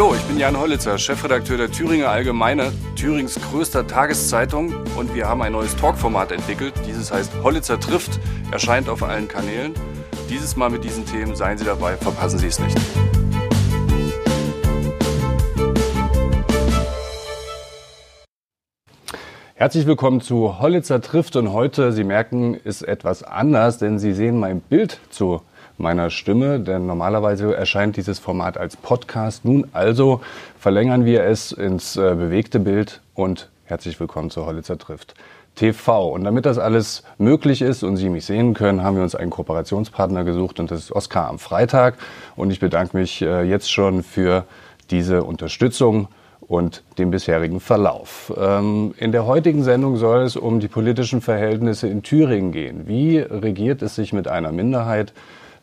Hallo, ich bin Jan Hollitzer, Chefredakteur der Thüringer Allgemeine, Thürings größter Tageszeitung und wir haben ein neues Talkformat entwickelt. Dieses heißt Hollitzer trifft, erscheint auf allen Kanälen. Dieses Mal mit diesen Themen, seien Sie dabei, verpassen Sie es nicht. Herzlich willkommen zu Hollitzer trifft und heute, Sie merken, ist etwas anders, denn Sie sehen mein Bild zu meiner Stimme, denn normalerweise erscheint dieses Format als Podcast. Nun also verlängern wir es ins äh, bewegte Bild und herzlich willkommen zu Hollitzer trifft. TV. Und damit das alles möglich ist und Sie mich sehen können, haben wir uns einen Kooperationspartner gesucht und das ist Oskar am Freitag. Und ich bedanke mich äh, jetzt schon für diese Unterstützung und den bisherigen Verlauf. Ähm, in der heutigen Sendung soll es um die politischen Verhältnisse in Thüringen gehen. Wie regiert es sich mit einer Minderheit?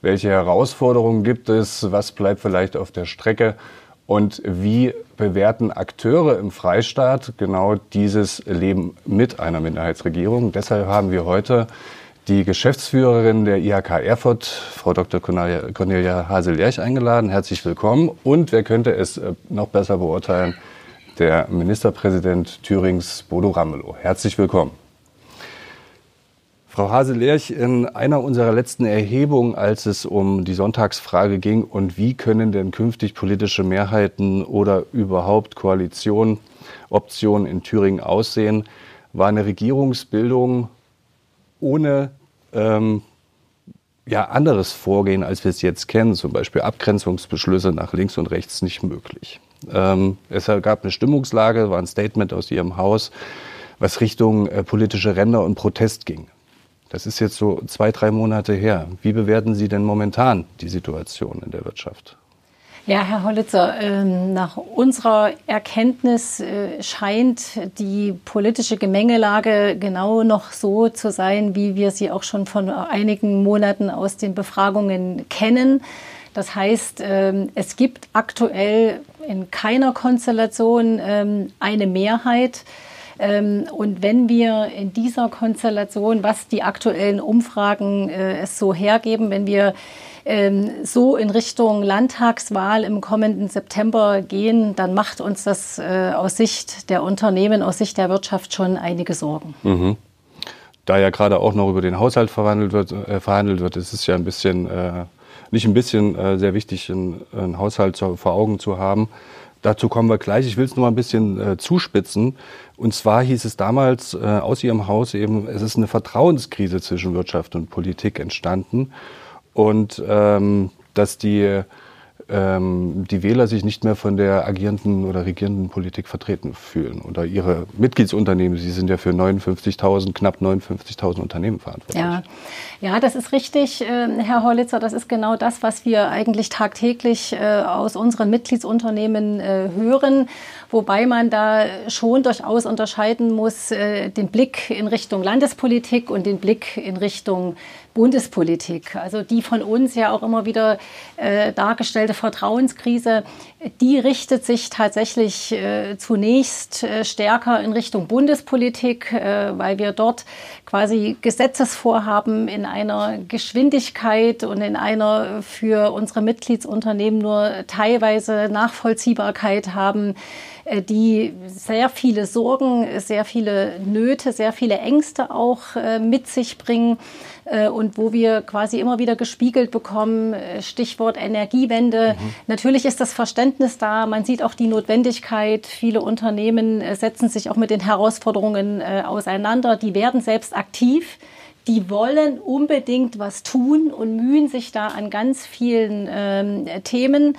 Welche Herausforderungen gibt es? Was bleibt vielleicht auf der Strecke? Und wie bewerten Akteure im Freistaat genau dieses Leben mit einer Minderheitsregierung? Deshalb haben wir heute die Geschäftsführerin der IHK Erfurt, Frau Dr. Cornelia Hasel-Lerch, eingeladen. Herzlich willkommen. Und wer könnte es äh, noch besser beurteilen? Der Ministerpräsident Thürings, Bodo Ramelow. Herzlich willkommen. Frau Hase-Lerch, in einer unserer letzten Erhebungen, als es um die Sonntagsfrage ging und wie können denn künftig politische Mehrheiten oder überhaupt Koalitionen, Optionen in Thüringen aussehen, war eine Regierungsbildung ohne ähm, ja, anderes Vorgehen, als wir es jetzt kennen, zum Beispiel Abgrenzungsbeschlüsse nach links und rechts, nicht möglich. Ähm, es gab eine Stimmungslage, war ein Statement aus Ihrem Haus, was Richtung äh, politische Ränder und Protest ging. Das ist jetzt so zwei, drei Monate her. Wie bewerten Sie denn momentan die Situation in der Wirtschaft? Ja, Herr Hollitzer, ähm, nach unserer Erkenntnis äh, scheint die politische Gemengelage genau noch so zu sein, wie wir sie auch schon von einigen Monaten aus den Befragungen kennen. Das heißt, ähm, es gibt aktuell in keiner Konstellation ähm, eine Mehrheit. Ähm, und wenn wir in dieser Konstellation, was die aktuellen Umfragen äh, es so hergeben, wenn wir ähm, so in Richtung Landtagswahl im kommenden September gehen, dann macht uns das äh, aus Sicht der Unternehmen, aus Sicht der Wirtschaft schon einige Sorgen. Mhm. Da ja gerade auch noch über den Haushalt verhandelt wird, äh, verhandelt wird, ist es ja ein bisschen, äh, nicht ein bisschen äh, sehr wichtig, einen, einen Haushalt zu, vor Augen zu haben. Dazu kommen wir gleich. Ich will es noch mal ein bisschen äh, zuspitzen. Und zwar hieß es damals äh, aus Ihrem Haus eben, es ist eine Vertrauenskrise zwischen Wirtschaft und Politik entstanden. Und ähm, dass die ähm, die Wähler sich nicht mehr von der agierenden oder regierenden Politik vertreten fühlen oder ihre Mitgliedsunternehmen. Sie sind ja für 59.000, knapp 59.000 Unternehmen verantwortlich. Ja. ja, das ist richtig, äh, Herr Horlitzer. Das ist genau das, was wir eigentlich tagtäglich äh, aus unseren Mitgliedsunternehmen äh, hören. Wobei man da schon durchaus unterscheiden muss, den Blick in Richtung Landespolitik und den Blick in Richtung Bundespolitik. Also die von uns ja auch immer wieder äh, dargestellte Vertrauenskrise, die richtet sich tatsächlich äh, zunächst äh, stärker in Richtung Bundespolitik, äh, weil wir dort quasi Gesetzesvorhaben in einer Geschwindigkeit und in einer für unsere Mitgliedsunternehmen nur teilweise Nachvollziehbarkeit haben die sehr viele Sorgen, sehr viele Nöte, sehr viele Ängste auch äh, mit sich bringen. Äh, und wo wir quasi immer wieder gespiegelt bekommen, äh, Stichwort Energiewende. Mhm. Natürlich ist das Verständnis da, man sieht auch die Notwendigkeit. Viele Unternehmen äh, setzen sich auch mit den Herausforderungen auseinander, die werden selbst aktiv die wollen unbedingt was tun und mühen sich da an ganz vielen ähm, Themen.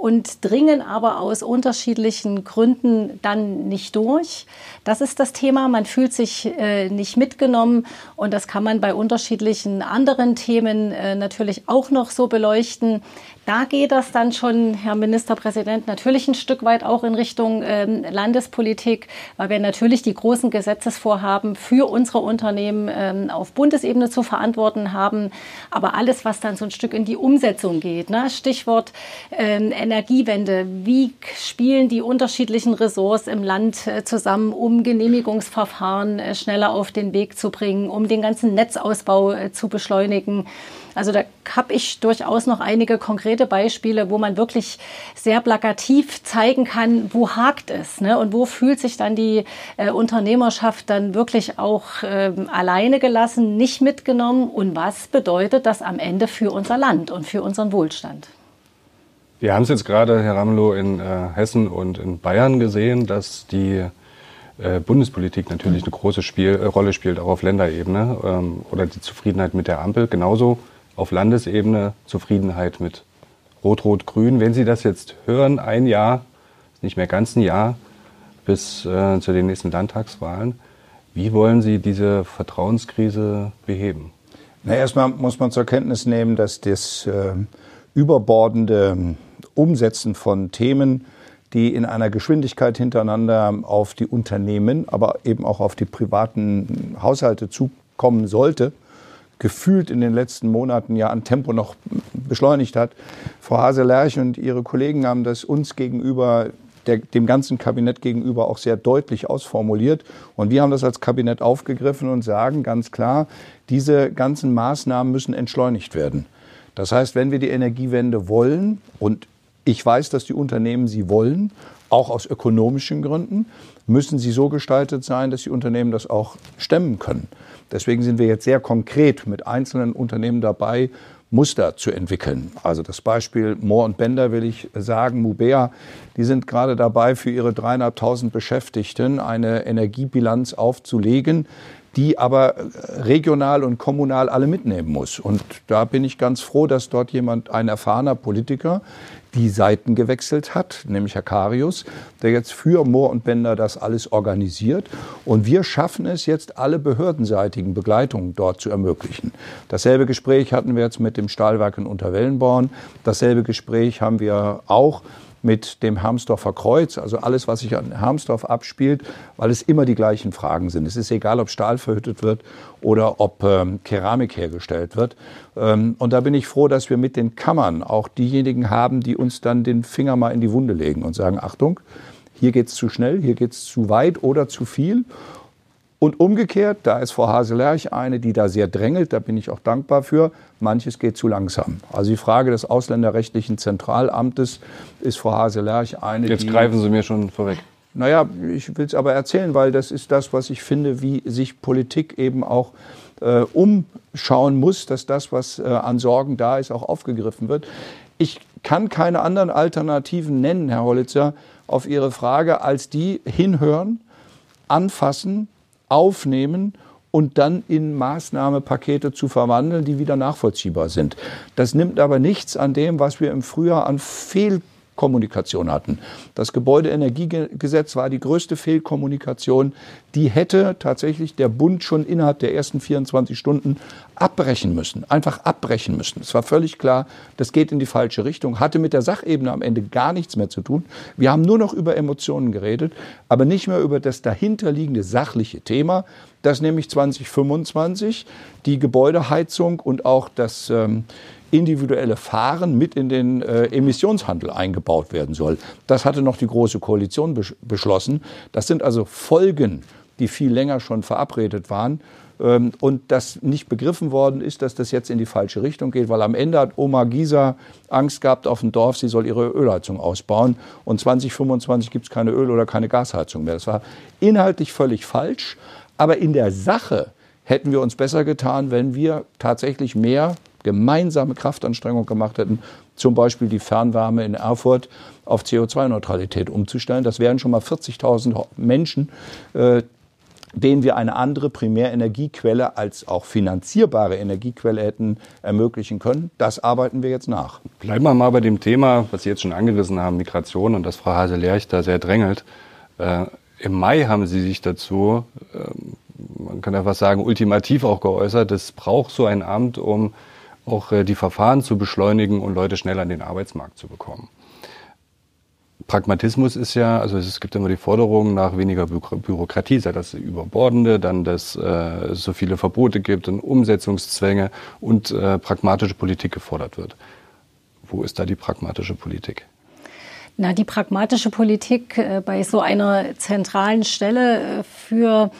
Und dringen aber aus unterschiedlichen Gründen dann nicht durch. Das ist das Thema. Man fühlt sich äh, nicht mitgenommen und das kann man bei unterschiedlichen anderen Themen äh, natürlich auch noch so beleuchten. Da geht das dann schon, Herr Ministerpräsident, natürlich ein Stück weit auch in Richtung ähm, Landespolitik, weil wir natürlich die großen Gesetzesvorhaben für unsere Unternehmen ähm, auf Bundesebene zu verantworten haben. Aber alles, was dann so ein Stück in die Umsetzung geht, ne? Stichwort ähm, Energiewende, wie spielen die unterschiedlichen Ressorts im Land äh, zusammen, um Genehmigungsverfahren äh, schneller auf den Weg zu bringen, um den ganzen Netzausbau äh, zu beschleunigen. Also da habe ich durchaus noch einige konkrete Beispiele, wo man wirklich sehr plakativ zeigen kann, wo hakt es ne? und wo fühlt sich dann die äh, Unternehmerschaft dann wirklich auch äh, alleine gelassen, nicht mitgenommen und was bedeutet das am Ende für unser Land und für unseren Wohlstand. Wir haben es jetzt gerade, Herr Ramelow, in äh, Hessen und in Bayern gesehen, dass die äh, Bundespolitik natürlich eine große Spiel, Rolle spielt, auch auf Länderebene ähm, oder die Zufriedenheit mit der Ampel. Genauso auf Landesebene Zufriedenheit mit Rot-Rot-Grün. Wenn Sie das jetzt hören, ein Jahr, nicht mehr ganz ein Jahr, bis äh, zu den nächsten Landtagswahlen, wie wollen Sie diese Vertrauenskrise beheben? Na, erstmal muss man zur Kenntnis nehmen, dass das äh, überbordende Umsetzen von Themen, die in einer Geschwindigkeit hintereinander auf die Unternehmen, aber eben auch auf die privaten Haushalte zukommen sollte, gefühlt in den letzten Monaten ja an Tempo noch beschleunigt hat. Frau Hase-Lerch und ihre Kollegen haben das uns gegenüber der, dem ganzen Kabinett gegenüber auch sehr deutlich ausformuliert. Und wir haben das als Kabinett aufgegriffen und sagen ganz klar, diese ganzen Maßnahmen müssen entschleunigt werden. Das heißt, wenn wir die Energiewende wollen, und ich weiß, dass die Unternehmen sie wollen, auch aus ökonomischen Gründen, müssen sie so gestaltet sein, dass die Unternehmen das auch stemmen können. Deswegen sind wir jetzt sehr konkret mit einzelnen Unternehmen dabei, Muster zu entwickeln. Also das Beispiel Mohr und Bender will ich sagen, Mubea, die sind gerade dabei, für ihre dreieinhalbtausend Beschäftigten eine Energiebilanz aufzulegen, die aber regional und kommunal alle mitnehmen muss. Und da bin ich ganz froh, dass dort jemand, ein erfahrener Politiker, die Seiten gewechselt hat, nämlich Herr Karius, der jetzt für Mohr und Bender das alles organisiert. Und wir schaffen es jetzt, alle behördenseitigen Begleitungen dort zu ermöglichen. Dasselbe Gespräch hatten wir jetzt mit dem Stahlwerk in Unterwellenborn. Dasselbe Gespräch haben wir auch mit dem Hermsdorfer Kreuz, also alles, was sich an Hermsdorf abspielt, weil es immer die gleichen Fragen sind. Es ist egal, ob Stahl verhüttet wird oder ob ähm, Keramik hergestellt wird. Ähm, und da bin ich froh, dass wir mit den Kammern auch diejenigen haben, die uns dann den Finger mal in die Wunde legen und sagen, Achtung, hier geht es zu schnell, hier geht es zu weit oder zu viel. Und umgekehrt, da ist Frau Haselerch eine, die da sehr drängelt, da bin ich auch dankbar für, manches geht zu langsam. Also die Frage des ausländerrechtlichen Zentralamtes ist Frau Haselerch eine, Jetzt die, greifen Sie mir schon vorweg. Naja, ich will es aber erzählen, weil das ist das, was ich finde, wie sich Politik eben auch äh, umschauen muss, dass das, was äh, an Sorgen da ist, auch aufgegriffen wird. Ich kann keine anderen Alternativen nennen, Herr Hollitzer, auf Ihre Frage, als die hinhören, anfassen, aufnehmen und dann in Maßnahmepakete zu verwandeln, die wieder nachvollziehbar sind. Das nimmt aber nichts an dem, was wir im Frühjahr an Fehl Kommunikation hatten. Das Gebäudeenergiegesetz war die größte Fehlkommunikation. Die hätte tatsächlich der Bund schon innerhalb der ersten 24 Stunden abbrechen müssen, einfach abbrechen müssen. Es war völlig klar, das geht in die falsche Richtung, hatte mit der Sachebene am Ende gar nichts mehr zu tun. Wir haben nur noch über Emotionen geredet, aber nicht mehr über das dahinterliegende sachliche Thema, dass nämlich 2025 die Gebäudeheizung und auch das ähm, individuelle Fahren mit in den äh, Emissionshandel eingebaut werden soll. Das hatte noch die Große Koalition besch beschlossen. Das sind also Folgen, die viel länger schon verabredet waren. Ähm, und das nicht begriffen worden ist, dass das jetzt in die falsche Richtung geht, weil am Ende hat Oma Gisa Angst gehabt auf dem Dorf, sie soll ihre Ölheizung ausbauen. Und 2025 gibt es keine Öl- oder keine Gasheizung mehr. Das war inhaltlich völlig falsch. Aber in der Sache hätten wir uns besser getan, wenn wir tatsächlich mehr gemeinsame Kraftanstrengung gemacht hätten, zum Beispiel die Fernwärme in Erfurt auf CO2-Neutralität umzustellen. Das wären schon mal 40.000 Menschen, äh, denen wir eine andere Primärenergiequelle als auch finanzierbare Energiequelle hätten ermöglichen können. Das arbeiten wir jetzt nach. Bleiben wir mal bei dem Thema, was Sie jetzt schon angerissen haben, Migration und das Frau Hase-Lerch da sehr drängelt. Äh, Im Mai haben Sie sich dazu, äh, man kann einfach sagen, ultimativ auch geäußert, es braucht so ein Amt, um auch äh, die Verfahren zu beschleunigen und Leute schneller in den Arbeitsmarkt zu bekommen. Pragmatismus ist ja, also es gibt immer die Forderung nach weniger Bürokratie, sei das überbordende, dann, dass äh, es so viele Verbote gibt und Umsetzungszwänge und äh, pragmatische Politik gefordert wird. Wo ist da die pragmatische Politik? Na, die pragmatische Politik äh, bei so einer zentralen Stelle äh, für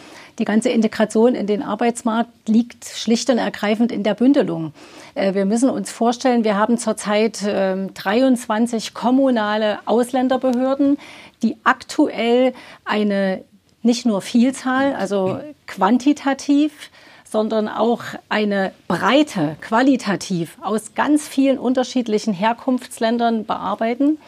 die ganze Integration in den Arbeitsmarkt liegt schlicht und ergreifend in der Bündelung. Äh, wir müssen uns vorstellen, wir haben zurzeit 23 ähm, kommunale Ausländerbehörden, die aktuell eine nicht nur Vielzahl, also quantitativ, sondern auch eine Breite, qualitativ aus ganz vielen unterschiedlichen Herkunftsländern bearbeiten.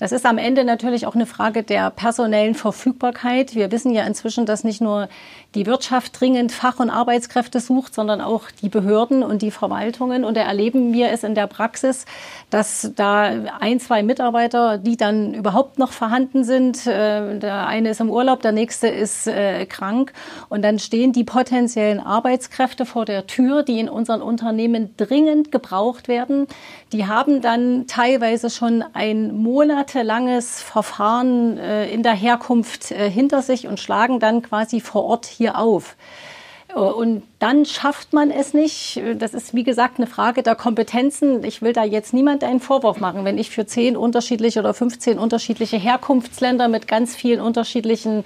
Das ist am Ende natürlich auch eine Frage der personellen Verfügbarkeit. Wir wissen ja inzwischen, dass nicht nur die Wirtschaft dringend Fach- und Arbeitskräfte sucht, sondern auch die Behörden und die Verwaltungen. Und da erleben wir es in der Praxis, dass da ein, zwei Mitarbeiter, die dann überhaupt noch vorhanden sind, äh, der eine ist im Urlaub, der nächste ist äh, krank. Und dann stehen die potenziellen Arbeitskräfte vor der Tür, die in unseren Unternehmen dringend gebraucht werden. Die haben dann teilweise schon ein Monat monatelanges Verfahren äh, in der Herkunft hinter sich und schlagen dann quasi vor Ort hier auf. Äh, und dann schafft man es nicht. Das ist, wie gesagt, eine Frage der Kompetenzen. Ich will da jetzt niemand einen Vorwurf machen. Wenn ich für zehn unterschiedliche oder 15 unterschiedliche Herkunftsländer mit ganz vielen unterschiedlichen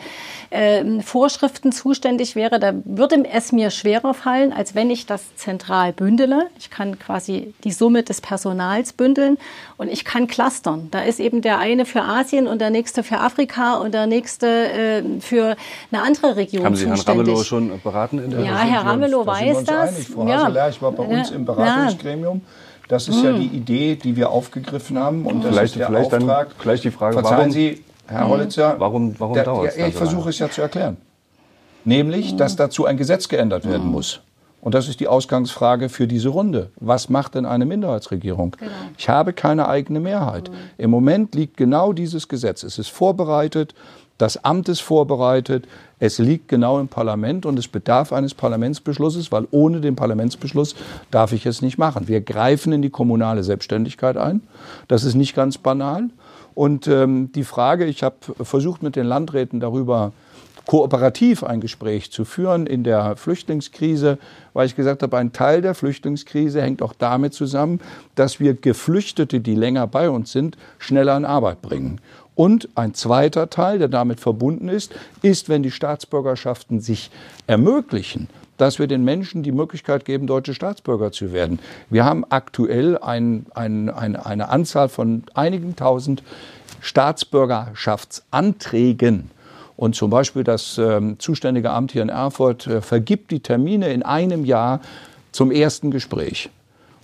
äh, Vorschriften zuständig wäre, da würde es mir schwerer fallen, als wenn ich das zentral bündele. Ich kann quasi die Summe des Personals bündeln und ich kann clustern. Da ist eben der eine für Asien und der nächste für Afrika und der nächste äh, für eine andere Region Haben Sie zuständig. Herrn Ramelow schon beraten? In der ja, Herr Ramelow Ramelow weiß das. Einig. Frau ja. Haseler, ich war bei uns im Beratungsgremium. Das ist ja hm. die Idee, die wir aufgegriffen haben. Und das vielleicht, ist der vielleicht Auftrag. Dann gleich die Frage, Verzeihen warum, Sie, Herr Hollitzer, warum, warum der, dauert es? Ja, ich versuche es ja zu erklären. Nämlich, dass dazu ein Gesetz geändert werden muss. Und das ist die Ausgangsfrage für diese Runde. Was macht denn eine Minderheitsregierung? Genau. Ich habe keine eigene Mehrheit. Mhm. Im Moment liegt genau dieses Gesetz. Es ist vorbereitet. Das Amt ist vorbereitet, es liegt genau im Parlament und es bedarf eines Parlamentsbeschlusses, weil ohne den Parlamentsbeschluss darf ich es nicht machen. Wir greifen in die kommunale Selbstständigkeit ein. Das ist nicht ganz banal. Und ähm, die Frage, ich habe versucht mit den Landräten darüber kooperativ ein Gespräch zu führen in der Flüchtlingskrise, weil ich gesagt habe, ein Teil der Flüchtlingskrise hängt auch damit zusammen, dass wir Geflüchtete, die länger bei uns sind, schneller in Arbeit bringen. Und ein zweiter Teil, der damit verbunden ist, ist, wenn die Staatsbürgerschaften sich ermöglichen, dass wir den Menschen die Möglichkeit geben, deutsche Staatsbürger zu werden. Wir haben aktuell ein, ein, ein, eine Anzahl von einigen tausend Staatsbürgerschaftsanträgen. Und zum Beispiel das äh, zuständige Amt hier in Erfurt äh, vergibt die Termine in einem Jahr zum ersten Gespräch.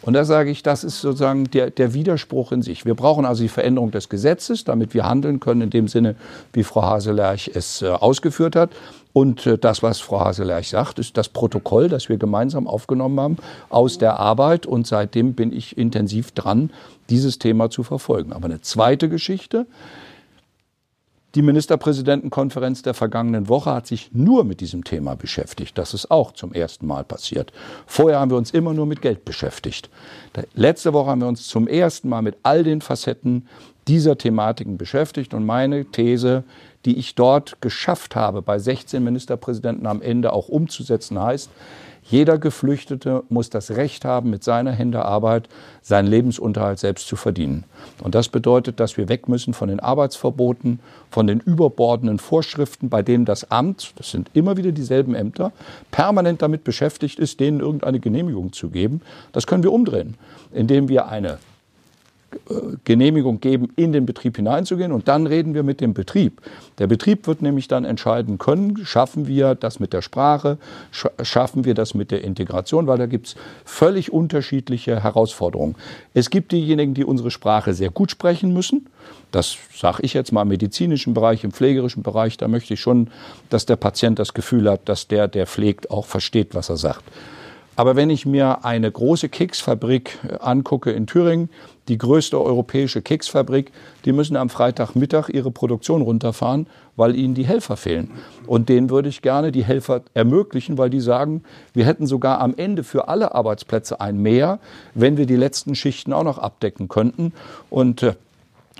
Und da sage ich, das ist sozusagen der, der Widerspruch in sich. Wir brauchen also die Veränderung des Gesetzes, damit wir handeln können in dem Sinne, wie Frau Haselerch es äh, ausgeführt hat. Und äh, das, was Frau Haselerch sagt, ist das Protokoll, das wir gemeinsam aufgenommen haben aus der Arbeit. Und seitdem bin ich intensiv dran, dieses Thema zu verfolgen. Aber eine zweite Geschichte, die Ministerpräsidentenkonferenz der vergangenen Woche hat sich nur mit diesem Thema beschäftigt. Das ist auch zum ersten Mal passiert. Vorher haben wir uns immer nur mit Geld beschäftigt. Letzte Woche haben wir uns zum ersten Mal mit all den Facetten dieser Thematiken beschäftigt. Und meine These, die ich dort geschafft habe, bei 16 Ministerpräsidenten am Ende auch umzusetzen, heißt, jeder Geflüchtete muss das Recht haben, mit seiner Hände Arbeit seinen Lebensunterhalt selbst zu verdienen. Und das bedeutet, dass wir weg müssen von den Arbeitsverboten, von den überbordenden Vorschriften, bei denen das Amt, das sind immer wieder dieselben Ämter, permanent damit beschäftigt ist, denen irgendeine Genehmigung zu geben. Das können wir umdrehen, indem wir eine Genehmigung geben, in den Betrieb hineinzugehen. Und dann reden wir mit dem Betrieb. Der Betrieb wird nämlich dann entscheiden können, schaffen wir das mit der Sprache, schaffen wir das mit der Integration, weil da gibt es völlig unterschiedliche Herausforderungen. Es gibt diejenigen, die unsere Sprache sehr gut sprechen müssen. Das sage ich jetzt mal im medizinischen Bereich, im pflegerischen Bereich. Da möchte ich schon, dass der Patient das Gefühl hat, dass der, der pflegt, auch versteht, was er sagt. Aber wenn ich mir eine große Keksfabrik angucke in Thüringen, die größte europäische Keksfabrik, die müssen am Freitagmittag ihre Produktion runterfahren, weil ihnen die Helfer fehlen. Und denen würde ich gerne die Helfer ermöglichen, weil die sagen, wir hätten sogar am Ende für alle Arbeitsplätze ein Mehr, wenn wir die letzten Schichten auch noch abdecken könnten. Und äh,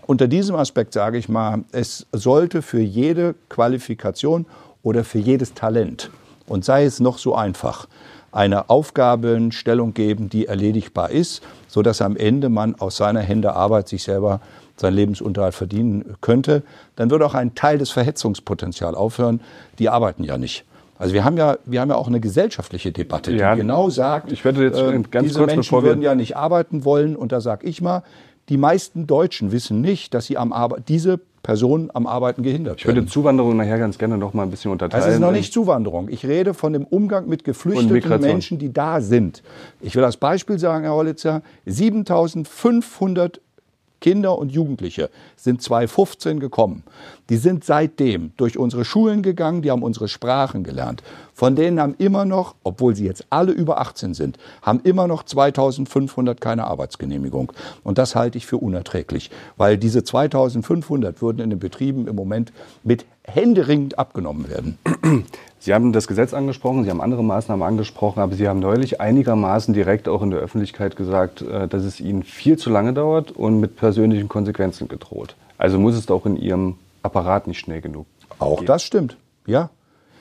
unter diesem Aspekt sage ich mal, es sollte für jede Qualifikation oder für jedes Talent, und sei es noch so einfach, eine Aufgabenstellung geben, die erledigbar ist, sodass am Ende man aus seiner Hände Arbeit sich selber seinen Lebensunterhalt verdienen könnte, dann würde auch ein Teil des Verhetzungspotenzials aufhören. Die arbeiten ja nicht. Also wir haben ja, wir haben ja auch eine gesellschaftliche Debatte, die ja, genau sagt, ich werde jetzt äh, ganz diese kurz, Menschen würden ja nicht arbeiten wollen. Und da sage ich mal, die meisten Deutschen wissen nicht, dass sie am Arbeit, diese Personen am Arbeiten gehindert werden. Ich würde Zuwanderung nachher ganz gerne noch mal ein bisschen unterteilen. Das ist noch nicht Zuwanderung. Ich rede von dem Umgang mit geflüchteten Menschen, die da sind. Ich will als Beispiel sagen, Herr Hollitzer, 7500 Kinder und Jugendliche sind 2015 gekommen. Die sind seitdem durch unsere Schulen gegangen, die haben unsere Sprachen gelernt. Von denen haben immer noch, obwohl sie jetzt alle über 18 sind, haben immer noch 2500 keine Arbeitsgenehmigung. Und das halte ich für unerträglich, weil diese 2500 würden in den Betrieben im Moment mit händeringend abgenommen werden. Sie haben das Gesetz angesprochen, Sie haben andere Maßnahmen angesprochen, aber Sie haben neulich einigermaßen direkt auch in der Öffentlichkeit gesagt, äh, dass es Ihnen viel zu lange dauert und mit persönlichen Konsequenzen gedroht. Also muss es auch in Ihrem Apparat nicht schnell genug. Auch gehen. das stimmt, ja.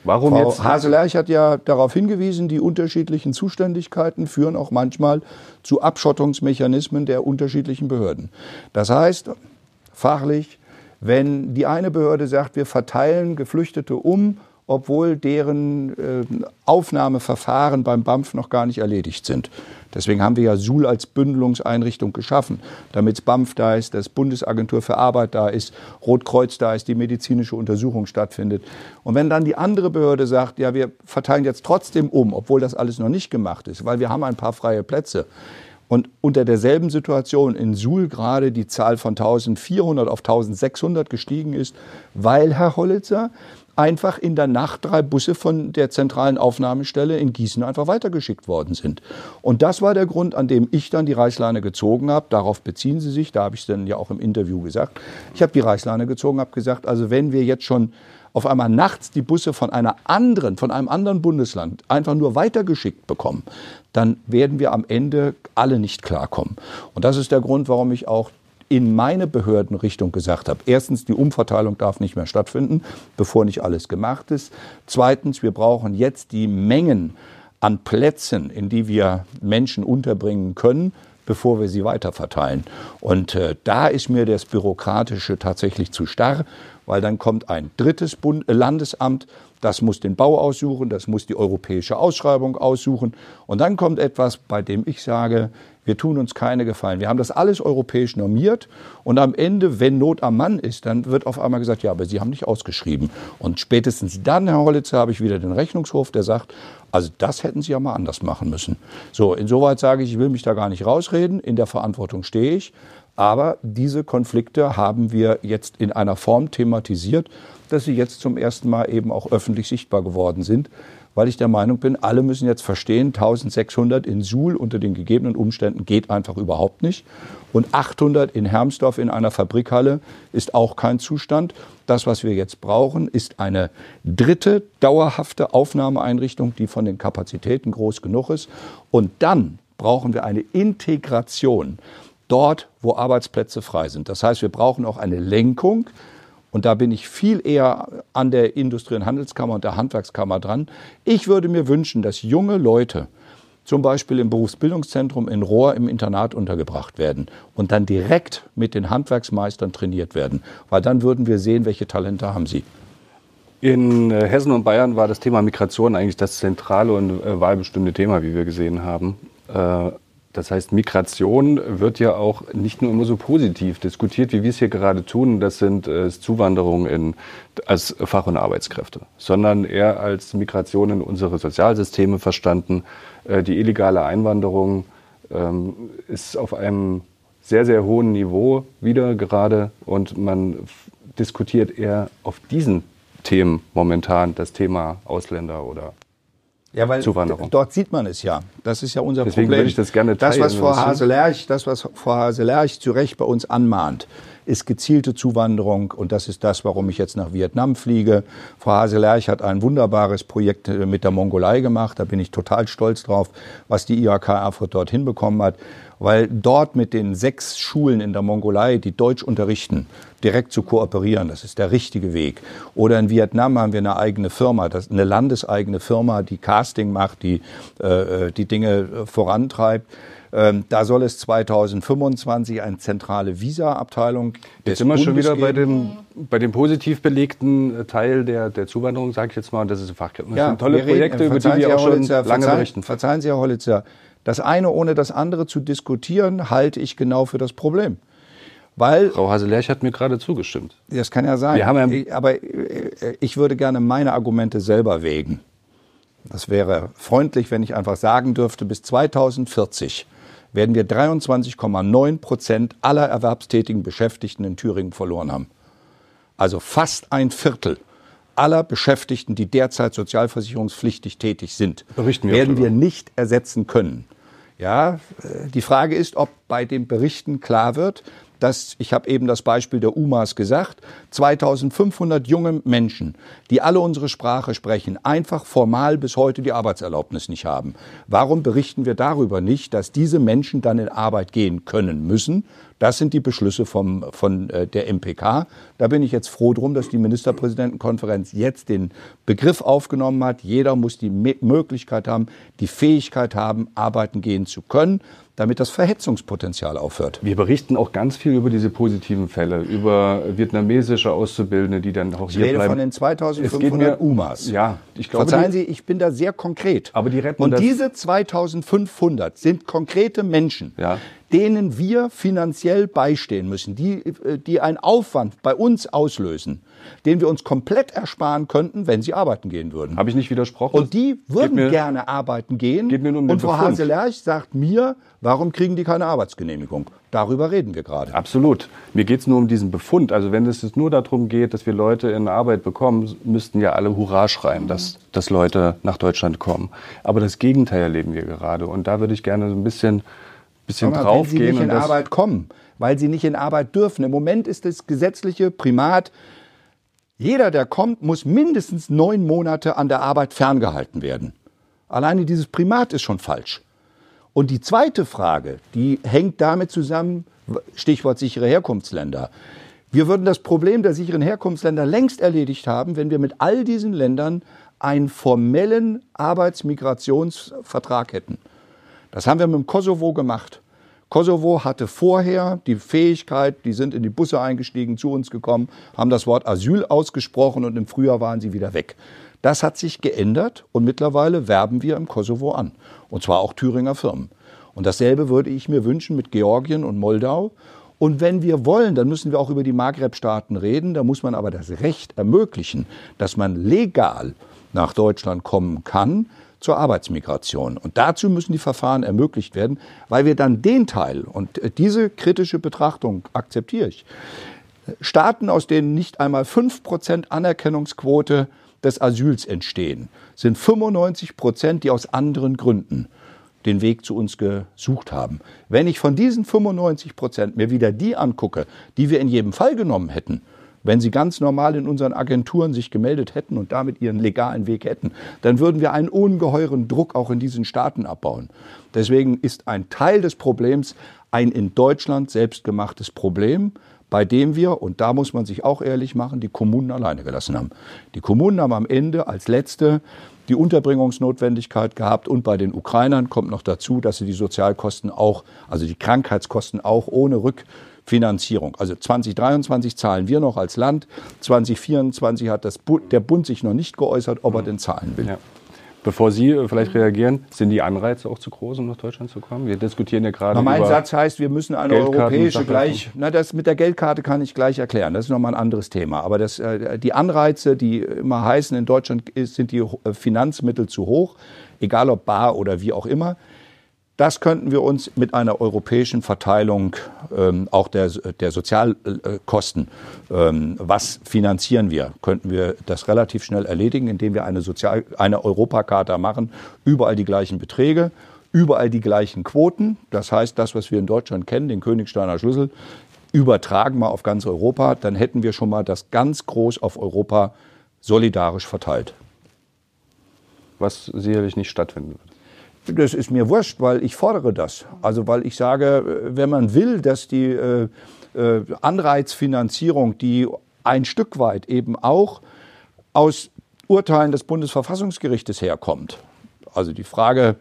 Warum Frau jetzt? Haselerch hat ja darauf hingewiesen, die unterschiedlichen Zuständigkeiten führen auch manchmal zu Abschottungsmechanismen der unterschiedlichen Behörden. Das heißt, fachlich, wenn die eine Behörde sagt, wir verteilen Geflüchtete um obwohl deren äh, Aufnahmeverfahren beim BAMF noch gar nicht erledigt sind. Deswegen haben wir ja Suhl als Bündelungseinrichtung geschaffen, damit BAMF da ist, das Bundesagentur für Arbeit da ist, Rotkreuz da ist, die medizinische Untersuchung stattfindet. Und wenn dann die andere Behörde sagt, ja, wir verteilen jetzt trotzdem um, obwohl das alles noch nicht gemacht ist, weil wir haben ein paar freie Plätze, und unter derselben Situation in Suhl gerade die Zahl von 1400 auf 1600 gestiegen ist, weil Herr Hollitzer einfach in der Nacht drei Busse von der zentralen Aufnahmestelle in Gießen einfach weitergeschickt worden sind. Und das war der Grund, an dem ich dann die Reißleine gezogen habe. Darauf beziehen Sie sich, da habe ich es dann ja auch im Interview gesagt. Ich habe die Reißleine gezogen, habe gesagt, also wenn wir jetzt schon auf einmal nachts die Busse von einer anderen, von einem anderen Bundesland einfach nur weitergeschickt bekommen, dann werden wir am Ende alle nicht klarkommen. Und das ist der Grund, warum ich auch in meine Behördenrichtung gesagt habe. Erstens, die Umverteilung darf nicht mehr stattfinden, bevor nicht alles gemacht ist. Zweitens, wir brauchen jetzt die Mengen an Plätzen, in die wir Menschen unterbringen können, bevor wir sie weiterverteilen. Und äh, da ist mir das Bürokratische tatsächlich zu starr, weil dann kommt ein drittes Bund äh, Landesamt, das muss den Bau aussuchen, das muss die europäische Ausschreibung aussuchen. Und dann kommt etwas, bei dem ich sage, wir tun uns keine Gefallen. Wir haben das alles europäisch normiert und am Ende, wenn Not am Mann ist, dann wird auf einmal gesagt, ja, aber Sie haben nicht ausgeschrieben. Und spätestens dann, Herr Hollitzer, habe ich wieder den Rechnungshof, der sagt, also das hätten Sie ja mal anders machen müssen. So, insoweit sage ich, ich will mich da gar nicht rausreden. In der Verantwortung stehe ich. Aber diese Konflikte haben wir jetzt in einer Form thematisiert, dass sie jetzt zum ersten Mal eben auch öffentlich sichtbar geworden sind, weil ich der Meinung bin, alle müssen jetzt verstehen, 1600 in Suhl unter den gegebenen Umständen geht einfach überhaupt nicht. Und 800 in Hermsdorf in einer Fabrikhalle ist auch kein Zustand. Das, was wir jetzt brauchen, ist eine dritte dauerhafte Aufnahmeeinrichtung, die von den Kapazitäten groß genug ist. Und dann brauchen wir eine Integration dort, wo Arbeitsplätze frei sind. Das heißt, wir brauchen auch eine Lenkung und da bin ich viel eher an der Industrie- und Handelskammer und der Handwerkskammer dran. Ich würde mir wünschen, dass junge Leute zum Beispiel im Berufsbildungszentrum in Rohr im Internat untergebracht werden und dann direkt mit den Handwerksmeistern trainiert werden. Weil dann würden wir sehen, welche Talente haben sie. In äh, Hessen und Bayern war das Thema Migration eigentlich das zentrale und äh, wahlbestimmte Thema, wie wir gesehen haben. Das heißt, Migration wird ja auch nicht nur immer so positiv diskutiert, wie wir es hier gerade tun. Das sind äh, Zuwanderung in, als Fach- und Arbeitskräfte, sondern eher als Migration in unsere Sozialsysteme verstanden. Äh, die illegale Einwanderung ähm, ist auf einem sehr, sehr hohen Niveau wieder gerade und man diskutiert eher auf diesen Themen momentan das Thema Ausländer oder ja, weil Zuwanderung. dort sieht man es ja. Das ist ja unser Deswegen Problem. würde ich das gerne teilen. Das, was Frau Haselerch, das, was Frau Haselerch zu Recht bei uns anmahnt, ist gezielte Zuwanderung und das ist das, warum ich jetzt nach Vietnam fliege. Frau Haselerch hat ein wunderbares Projekt äh, mit der Mongolei gemacht. Da bin ich total stolz drauf, was die IHK Erfurt dort hinbekommen hat weil dort mit den sechs Schulen in der Mongolei, die Deutsch unterrichten, direkt zu kooperieren, das ist der richtige Weg. Oder in Vietnam haben wir eine eigene Firma, das, eine landeseigene Firma, die Casting macht, die äh, äh die Dinge äh, vorantreibt. Ähm, da soll es 2025 eine zentrale Visa-Abteilung Jetzt sind wir schon wieder bei dem, bei dem positiv belegten Teil der, der Zuwanderung, sage ich jetzt mal. Und das ist ein Fachkräfte. Das ja, sind tolle reden, Projekte, über die wir auch schon lange verzeihen, berichten. Verzeihen Sie, Herr Hollitzer, das eine ohne das andere zu diskutieren, halte ich genau für das Problem. Weil, Frau Haselerch hat mir gerade zugestimmt. Das kann ja sein. Wir haben ja ich, aber äh, ich würde gerne meine Argumente selber wägen. Das wäre freundlich, wenn ich einfach sagen dürfte, bis 2040 werden wir 23,9 Prozent aller erwerbstätigen Beschäftigten in Thüringen verloren haben. Also fast ein Viertel aller Beschäftigten, die derzeit sozialversicherungspflichtig tätig sind, Berichten wir werden wir nicht ersetzen können. Ja, äh, die Frage ist, ob bei den Berichten klar wird, dass, ich habe eben das Beispiel der UMAs gesagt, 2500 junge Menschen, die alle unsere Sprache sprechen, einfach formal bis heute die Arbeitserlaubnis nicht haben. Warum berichten wir darüber nicht, dass diese Menschen dann in Arbeit gehen können müssen? Das sind die Beschlüsse vom, von äh, der MPK. Da bin ich jetzt froh drum, dass die Ministerpräsidentenkonferenz jetzt den Begriff aufgenommen hat. Jeder muss die Möglichkeit haben, die Fähigkeit haben, arbeiten gehen zu können damit das Verhetzungspotenzial aufhört. Wir berichten auch ganz viel über diese positiven Fälle, über vietnamesische Auszubildende, die dann auch ich hier rede bleiben. von den 2500 UMAs. Ja, ich glaube. Verzeihen die, Sie, ich bin da sehr konkret. Aber die retten Und das- diese 2500 sind konkrete Menschen, Ja. Denen wir finanziell beistehen müssen, die, äh, die einen Aufwand bei uns auslösen, den wir uns komplett ersparen könnten, wenn sie arbeiten gehen würden. Habe ich nicht widersprochen? Und die würden mir- gerne arbeiten gehen. geht mir nur um den und Frau. Haselerch sagt mir, warum kriegen die keine Arbeitsgenehmigung? Darüber reden wir gerade. Absolut. Mir geht es nur um diesen Befund. Also wenn es jetzt nur darum geht, dass wir Leute in Arbeit bekommen, müssten ja alle Hurra schreien, dass, dass Leute nach Deutschland kommen. Aber das Gegenteil erleben wir gerade. Und da würde ich gerne so ein bisschen, bisschen Aber wenn sie draufgehen. nicht in Arbeit kommen, weil sie nicht in Arbeit dürfen. Im Moment ist das gesetzliche Primat, jeder, der kommt, muss mindestens neun Monate an der Arbeit ferngehalten werden. Alleine dieses Primat ist schon falsch. Und die zweite Frage, die hängt damit zusammen, Stichwort sichere Herkunftsländer. Wir würden das Problem der sicheren Herkunftsländer längst erledigt haben, wenn wir mit all diesen Ländern einen formellen Arbeitsmigrationsvertrag hätten. Das haben wir mit dem Kosovo gemacht. Kosovo hatte vorher die Fähigkeit, die sind in die Busse eingestiegen, zu uns gekommen, haben das Wort Asyl ausgesprochen und im Frühjahr waren sie wieder weg. Das hat sich geändert und mittlerweile werben wir im Kosovo an. Und zwar auch Thüringer Firmen. Und dasselbe würde ich mir wünschen mit Georgien und Moldau. Und wenn wir wollen, dann müssen wir auch über die Maghreb-Staaten reden. Da muss man aber das Recht ermöglichen, dass man legal nach Deutschland kommen kann zur Arbeitsmigration. Und dazu müssen die Verfahren ermöglicht werden, weil wir dann den Teil, und äh, diese kritische Betrachtung akzeptiere ich, Staaten, aus denen nicht einmal 5% Anerkennungsquote des Asyls entstehen, sind 95 Prozent, die aus anderen Gründen den Weg zu uns gesucht haben. Wenn ich von diesen 95 Prozent mir wieder die angucke, die wir in jedem Fall genommen hätten, wenn sie ganz normal in unseren Agenturen sich gemeldet hätten und damit ihren legalen Weg hätten, dann würden wir einen ungeheuren Druck auch in diesen Staaten abbauen. Deswegen ist ein Teil des Problems ein in Deutschland selbstgemachtes Problem, bei dem wir, und da muss man sich auch ehrlich machen, die Kommunen alleine gelassen haben. Die Kommunen haben am Ende als letzte die Unterbringungsnotwendigkeit gehabt und bei den Ukrainern kommt noch dazu, dass sie die Sozialkosten auch, also die Krankheitskosten auch ohne Rückfinanzierung. Also 2023 zahlen wir noch als Land, 2024 hat das Bu der Bund sich noch nicht geäußert, ob er denn zahlen will. Ja. Bevor Sie äh, vielleicht reagieren, sind die Anreize auch zu groß, um nach Deutschland zu kommen? Wir diskutieren ja gerade. Mein über Satz heißt, wir müssen eine europäische gleich. Na, das mit der Geldkarte kann ich gleich erklären. Das ist nochmal ein anderes Thema. Aber das, äh, die Anreize, die immer heißen, in Deutschland sind die äh, Finanzmittel zu hoch, egal ob bar oder wie auch immer. Das könnten wir uns mit einer europäischen Verteilung ähm, auch der, der Sozialkosten, ähm, was finanzieren wir, könnten wir das relativ schnell erledigen, indem wir eine, Sozial eine Europakarte machen, überall die gleichen Beträge, überall die gleichen Quoten. Das heißt, das, was wir in Deutschland kennen, den Königsteiner Schlüssel, übertragen mal auf ganz Europa, dann hätten wir schon mal das ganz groß auf Europa solidarisch verteilt. Was sicherlich nicht stattfinden wird. Das ist mir wurscht, weil ich fordere das. Also weil ich sage, wenn man will, dass die äh, äh, Anreizfinanzierung, die ein Stück weit eben auch aus Urteilen des Bundesverfassungsgerichtes herkommt. Also die Frage,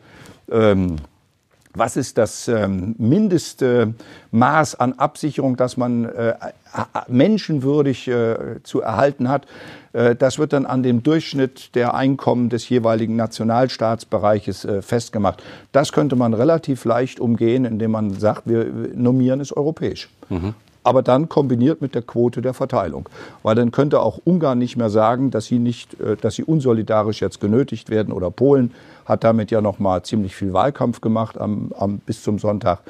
ähm, was ist das ähm, mindeste Maß an Absicherung, das man äh, menschenwürdig äh, zu erhalten hat. Äh, das wird dann an dem Durchschnitt der Einkommen des jeweiligen Nationalstaatsbereiches äh, festgemacht. Das könnte man relativ leicht umgehen, indem man sagt, wir normieren es europäisch. Mhm aber dann kombiniert mit der Quote der Verteilung. Weil dann könnte auch Ungarn nicht mehr sagen, dass sie nicht, äh, dass sie unsolidarisch jetzt genötigt werden oder Polen hat damit ja noch mal ziemlich viel Wahlkampf gemacht am, am, bis zum Sonntag.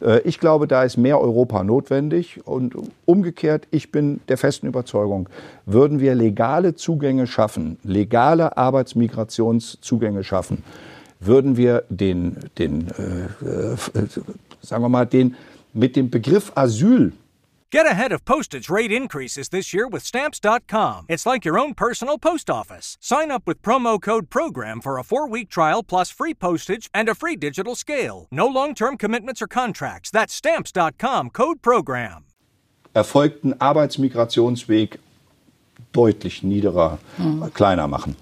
Äh, ich glaube, da ist mehr Europa notwendig und umgekehrt, ich bin der festen Überzeugung, würden wir legale Zugänge schaffen, legale Arbeitsmigrationszugänge schaffen, würden wir den, den äh, äh, sagen wir mal, den mit dem Begriff Asyl Get ahead of postage rate increases this year with Stamps.com. It's like your own personal post office. Sign up with promo code PROGRAM for a four week trial plus free postage and a free digital scale. No long term commitments or contracts. That's Stamps.com code PROGRAM. Erfolgten Arbeitsmigrationsweg deutlich niederer, mhm. kleiner machen.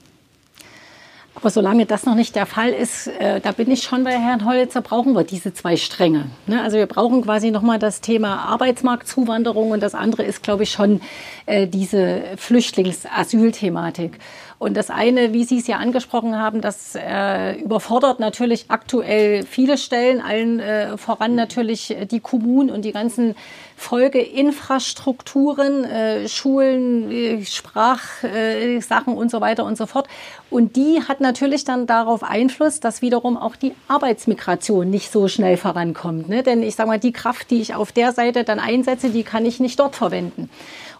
Aber solange das noch nicht der Fall ist, äh, da bin ich schon bei Herrn Hollitzer, brauchen wir diese zwei Stränge. Ne? Also wir brauchen quasi nochmal das Thema Arbeitsmarktzuwanderung und das andere ist, glaube ich, schon äh, diese Flüchtlings-Asyl-Thematik. Und das eine, wie Sie es ja angesprochen haben, das äh, überfordert natürlich aktuell viele Stellen, allen äh, voran natürlich die Kommunen und die ganzen Folgeinfrastrukturen, äh, Schulen, äh, Sprachsachen und so weiter und so fort. Und die hat natürlich dann darauf Einfluss, dass wiederum auch die Arbeitsmigration nicht so schnell vorankommt. Ne? Denn ich sage mal, die Kraft, die ich auf der Seite dann einsetze, die kann ich nicht dort verwenden.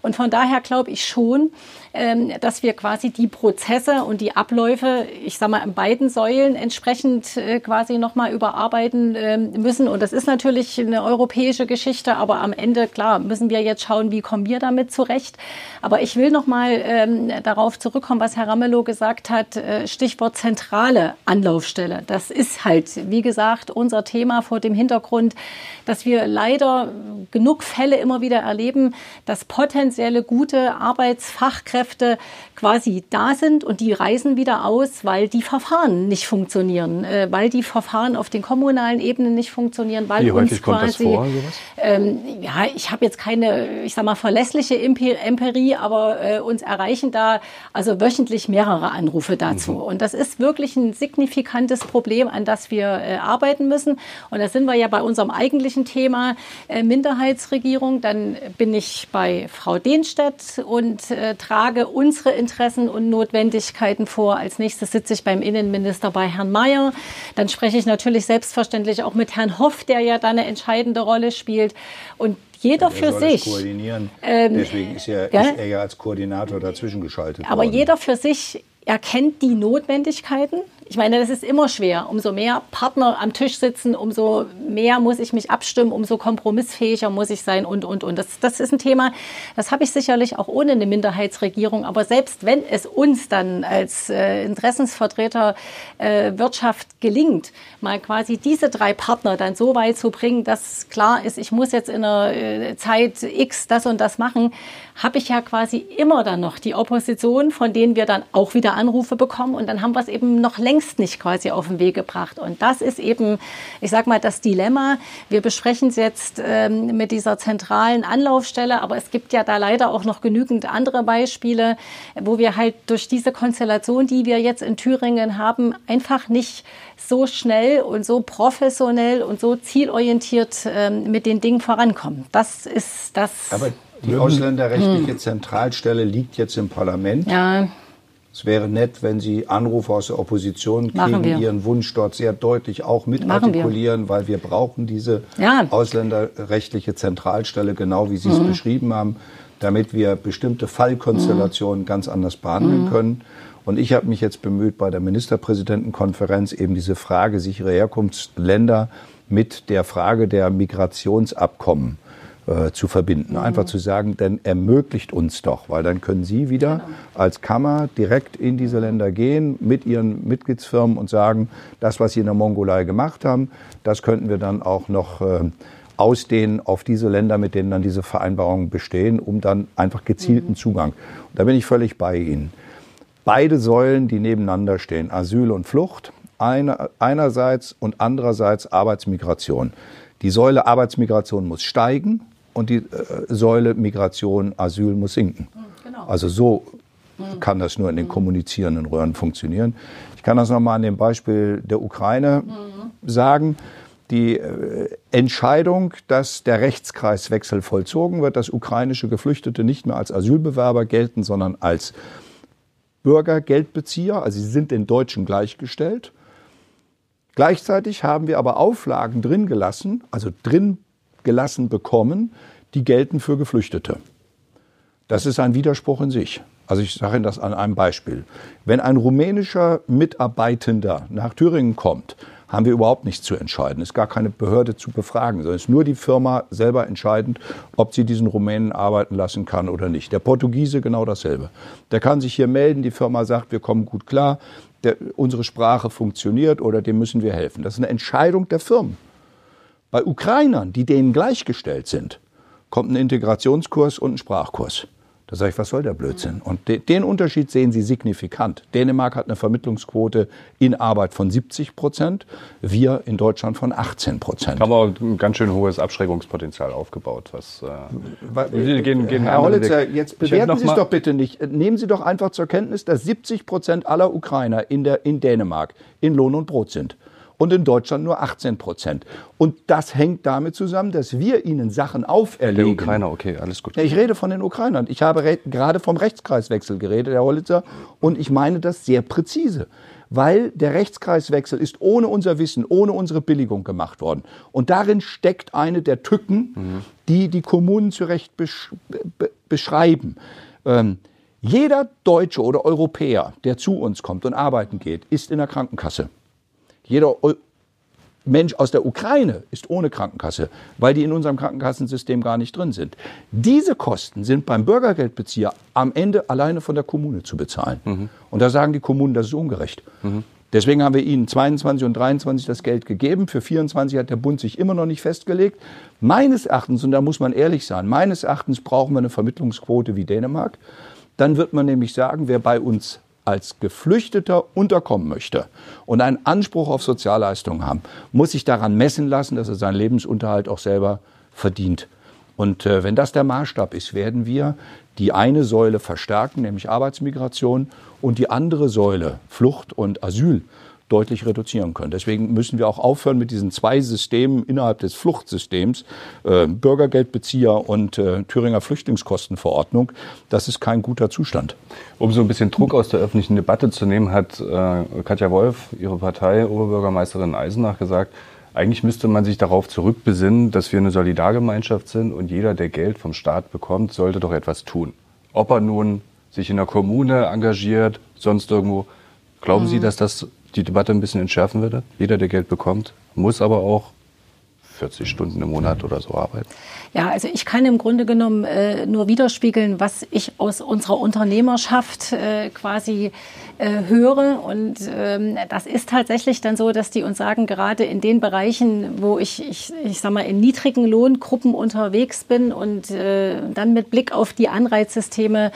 Und von daher glaube ich schon, dass wir quasi die Prozesse und die Abläufe, ich sage mal, in beiden Säulen entsprechend äh, quasi nochmal überarbeiten ähm, müssen. Und das ist natürlich eine europäische Geschichte, aber am Ende, klar, müssen wir jetzt schauen, wie kommen wir damit zurecht. Aber ich will nochmal ähm, darauf zurückkommen, was Herr Ramelow gesagt hat, äh, Stichwort zentrale Anlaufstelle. Das ist halt, wie gesagt, unser Thema vor dem Hintergrund, dass wir leider genug Fälle immer wieder erleben, dass potenzielle gute Arbeitsfachkräfte Fachkräfte quasi da sind und die reisen wieder aus, weil die Verfahren nicht funktionieren, äh, weil die Verfahren auf den kommunalen Ebenen nicht funktionieren, weil Wie uns quasi, vor, ähm, ja, ich habe jetzt keine, ich sag mal verlässliche Empirie, aber äh, uns erreichen da also wöchentlich mehrere Anrufe dazu mhm. und das ist wirklich ein signifikantes Problem, an das wir äh, arbeiten müssen und da sind wir ja bei unserem eigentlichen Thema äh, Minderheitsregierung. Dann bin ich bei Frau Denstedt und äh, trage unsere Interessen und Notwendigkeiten vor. Als nächstes sitze ich beim Innenminister bei Herrn Mayer. Dann spreche ich natürlich selbstverständlich auch mit Herrn Hoff, der ja da eine entscheidende Rolle spielt. Und jeder ja, für sich. koordinieren. Ähm, Deswegen ist, er, ja, ist er ja als Koordinator dazwischen geschaltet. Aber worden. jeder für sich erkennt die Notwendigkeiten ich meine, das ist immer schwer. Umso mehr Partner am Tisch sitzen, umso mehr muss ich mich abstimmen, umso kompromissfähiger muss ich sein und, und, und. Das, das ist ein Thema, das habe ich sicherlich auch ohne eine Minderheitsregierung. Aber selbst wenn es uns dann als äh, Interessensvertreter äh, Wirtschaft gelingt, mal quasi diese drei Partner dann so weit zu bringen, dass klar ist, ich muss jetzt in einer äh, Zeit X das und das machen, habe ich ja quasi immer dann noch die Opposition, von denen wir dann auch wieder Anrufe bekommen. Und dann haben wir es eben noch längst nicht quasi auf den Weg gebracht. Und das ist eben, ich sag mal, das Dilemma. Wir besprechen es jetzt ähm, mit dieser zentralen Anlaufstelle, aber es gibt ja da leider auch noch genügend andere Beispiele, wo wir halt durch diese Konstellation, die wir jetzt in Thüringen haben, einfach nicht so schnell und so professionell und so zielorientiert ähm, mit den Dingen vorankommen. Das ist das. Aber die ausländerrechtliche Zentralstelle liegt jetzt im Parlament. Ja. Es wäre nett, wenn Sie Anrufe aus der Opposition kriegen, Ihren Wunsch dort sehr deutlich auch mit artikulieren, weil wir brauchen diese ja. ausländerrechtliche Zentralstelle, genau wie Sie es mhm. beschrieben haben, damit wir bestimmte Fallkonstellationen mhm. ganz anders behandeln mhm. können. Und ich habe mich jetzt bemüht, bei der Ministerpräsidentenkonferenz eben diese Frage sichere Herkunftsländer mit der Frage der Migrationsabkommen äh, zu verbinden. Mhm. Einfach zu sagen, dann ermöglicht uns doch, weil dann können Sie wieder genau. als Kammer direkt in diese Länder gehen mit Ihren Mitgliedsfirmen und sagen, das, was Sie in der Mongolei gemacht haben, das könnten wir dann auch noch äh, ausdehnen auf diese Länder, mit denen dann diese Vereinbarungen bestehen, um dann einfach gezielten mhm. Zugang. Und da bin ich völlig bei Ihnen beide Säulen, die nebeneinander stehen, Asyl und Flucht eine, einerseits und andererseits Arbeitsmigration. Die Säule Arbeitsmigration muss steigen und die äh, Säule Migration, Asyl muss sinken. Genau. Also so kann das nur in den kommunizierenden Röhren funktionieren. Ich kann das nochmal an dem Beispiel der Ukraine mhm. sagen. Die äh, Entscheidung, dass der Rechtskreiswechsel vollzogen wird, dass ukrainische Geflüchtete nicht mehr als Asylbewerber gelten, sondern als Bürgergeldbezieher, also sie sind den Deutschen gleichgestellt. Gleichzeitig haben wir aber Auflagen drin gelassen, also drin gelassen bekommen, die gelten für Geflüchtete. Das ist ein Widerspruch in sich. Also ich sage Ihnen das an einem Beispiel. Wenn ein rumänischer Mitarbeitender nach Thüringen kommt haben wir überhaupt nichts zu entscheiden. Es ist gar keine Behörde zu befragen, sondern es ist nur die Firma selber entscheidend, ob sie diesen Rumänen arbeiten lassen kann oder nicht. Der Portugiese genau dasselbe. Der kann sich hier melden, die Firma sagt, wir kommen gut klar, der, unsere Sprache funktioniert oder dem müssen wir helfen. Das ist eine Entscheidung der Firmen. Bei Ukrainern, die denen gleichgestellt sind, kommt ein Integrationskurs und ein Sprachkurs. Da sage ich, was soll der Blödsinn? Und de, den Unterschied sehen Sie signifikant. Dänemark hat eine Vermittlungsquote in Arbeit von 70 Prozent, wir in Deutschland von 18 Prozent. Haben auch ein ganz schön hohes Abschreckungspotenzial aufgebaut. Was, äh, gehen, gehen Herr Hollitzer, jetzt bewerten Sie es doch bitte nicht. Nehmen Sie doch einfach zur Kenntnis, dass 70 Prozent aller Ukrainer in, der, in Dänemark in Lohn und Brot sind und in Deutschland nur 18 Prozent. Und das hängt damit zusammen, dass wir ihnen Sachen auferlegen. Die Ukrainer, okay, alles gut. Ich rede von den Ukrainern. Ich habe gerade vom Rechtskreiswechsel geredet, Herr Hollitzer, und ich meine das sehr präzise weil der Rechtskreiswechsel ist ohne unser Wissen, ohne unsere Billigung gemacht worden. Und darin steckt eine der Tücken, mhm. die die Kommunen zu Recht besch be beschreiben. Ähm, jeder Deutsche oder Europäer, der zu uns kommt und arbeiten geht, ist in der Krankenkasse. Jeder Mensch aus der Ukraine ist ohne Krankenkasse, weil die in unserem Krankenkassensystem gar nicht drin sind. Diese Kosten sind beim Bürgergeldbezieher am Ende alleine von der Kommune zu bezahlen. Mhm. Und da sagen die Kommunen, das ist ungerecht. Mhm. Deswegen haben wir ihnen 22 und 23 das Geld gegeben. Für 24 hat der Bund sich immer noch nicht festgelegt. Meines Erachtens, und da muss man ehrlich sein, meines Erachtens brauchen wir eine Vermittlungsquote wie Dänemark. Dann wird man nämlich sagen, wer bei uns als Geflüchteter unterkommen möchte und einen Anspruch auf Sozialleistungen haben, muss sich daran messen lassen, dass er seinen Lebensunterhalt auch selber verdient. Und äh, wenn das der Maßstab ist, werden wir die eine Säule verstärken, nämlich Arbeitsmigration, und die andere Säule, Flucht und Asyl, deutlich reduzieren können. Deswegen müssen wir auch aufhören mit diesen zwei Systemen innerhalb des Fluchtsystems, äh, Bürgergeldbezieher und äh, Thüringer Flüchtlingskostenverordnung. Das ist kein guter Zustand. Um so ein bisschen Druck aus der öffentlichen Debatte zu nehmen, hat äh, Katja Wolf, ihre Partei, Oberbürgermeisterin Eisenach, gesagt, eigentlich müsste man sich darauf zurückbesinnen, dass wir eine Solidargemeinschaft sind und jeder, der Geld vom Staat bekommt, sollte doch etwas tun. Ob er nun sich in der Kommune engagiert, sonst irgendwo. Glauben mhm. Sie, dass das die Debatte ein bisschen entschärfen würde. Jeder, der Geld bekommt, muss aber auch 40 Stunden im Monat oder so arbeiten. Ja, also ich kann im Grunde genommen äh, nur widerspiegeln, was ich aus unserer Unternehmerschaft äh, quasi äh, höre. Und ähm, das ist tatsächlich dann so, dass die uns sagen, gerade in den Bereichen, wo ich, ich, ich sag mal, in niedrigen Lohngruppen unterwegs bin und äh, dann mit Blick auf die Anreizsysteme,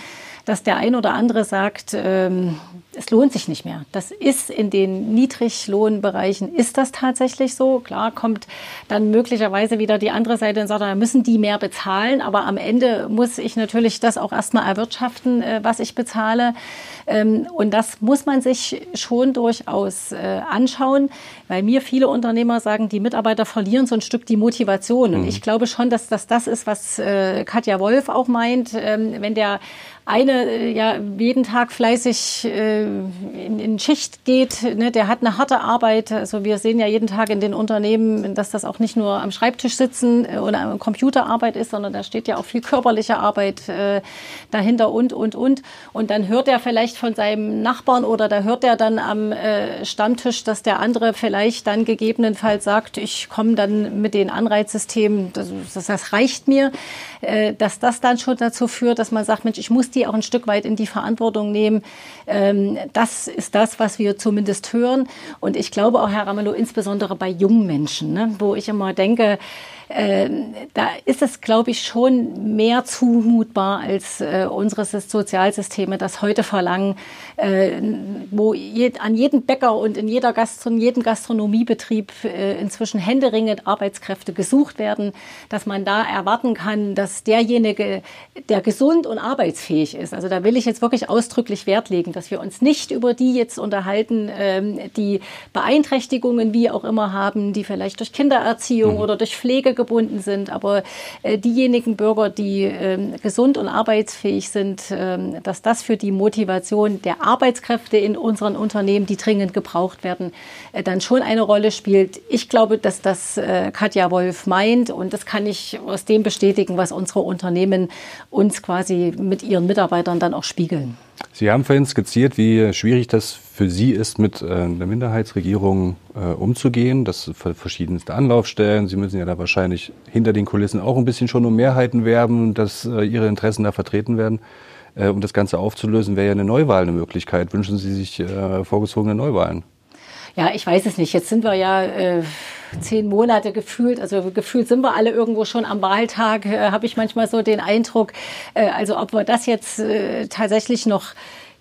dass der ein oder andere sagt, ähm, es lohnt sich nicht mehr. Das ist in den Niedriglohnbereichen ist das tatsächlich so. Klar kommt dann möglicherweise wieder die andere Seite und sagt, da müssen die mehr bezahlen, aber am Ende muss ich natürlich das auch erstmal erwirtschaften, äh, was ich bezahle. Ähm, und das muss man sich schon durchaus äh, anschauen, weil mir viele Unternehmer sagen, die Mitarbeiter verlieren so ein Stück die Motivation. Und mhm. ich glaube schon, dass das das ist, was äh, Katja Wolf auch meint, ähm, wenn der eine äh, ja jeden Tag fleißig äh, in, in Schicht geht, ne, der hat eine harte Arbeit. Also wir sehen ja jeden Tag in den Unternehmen, dass das auch nicht nur am Schreibtisch sitzen äh, oder am Computerarbeit ist, sondern da steht ja auch viel körperliche Arbeit äh, dahinter und und und. Und dann hört er vielleicht von seinem Nachbarn oder da hört er dann am äh, Stammtisch, dass der andere vielleicht dann gegebenenfalls sagt, ich komme dann mit den Anreizsystemen, das, das reicht mir, äh, dass das dann schon dazu führt, dass man sagt, Mensch, ich muss die auch ein Stück weit in die Verantwortung nehmen. Ähm, das ist das, was wir zumindest hören. Und ich glaube auch, Herr Ramelow, insbesondere bei jungen Menschen, ne, wo ich immer denke, äh, da ist es, glaube ich, schon mehr zumutbar, als äh, unsere Sozialsysteme das heute verlangen, äh, wo je, an jedem Bäcker und in jeder Gastron jedem Gastronomiebetrieb äh, inzwischen händeringend Arbeitskräfte gesucht werden, dass man da erwarten kann, dass derjenige, der gesund und arbeitsfähig ist, also da will ich jetzt wirklich ausdrücklich Wert legen, dass wir uns nicht über die jetzt unterhalten, ähm, die Beeinträchtigungen wie auch immer haben, die vielleicht durch Kindererziehung mhm. oder durch Pflege gebunden sind. Aber äh, diejenigen Bürger, die äh, gesund und arbeitsfähig sind, äh, dass das für die Motivation der Arbeitskräfte in unseren Unternehmen, die dringend gebraucht werden, äh, dann schon eine Rolle spielt. Ich glaube, dass das äh, Katja Wolf meint und das kann ich aus dem bestätigen, was unsere Unternehmen uns quasi mit ihren Mitarbeitern dann auch spiegeln. Sie haben vorhin skizziert, wie schwierig das für Sie ist, mit äh, einer Minderheitsregierung äh, umzugehen. Das verschiedenste Anlaufstellen. Sie müssen ja da wahrscheinlich hinter den Kulissen auch ein bisschen schon um Mehrheiten werben, dass äh, Ihre Interessen da vertreten werden. Äh, um das Ganze aufzulösen, wäre ja eine Neuwahl eine Möglichkeit. Wünschen Sie sich äh, vorgezogene Neuwahlen? Ja, ich weiß es nicht. Jetzt sind wir ja äh, zehn Monate gefühlt, also gefühlt sind wir alle irgendwo schon am Wahltag, äh, habe ich manchmal so den Eindruck. Äh, also ob wir das jetzt äh, tatsächlich noch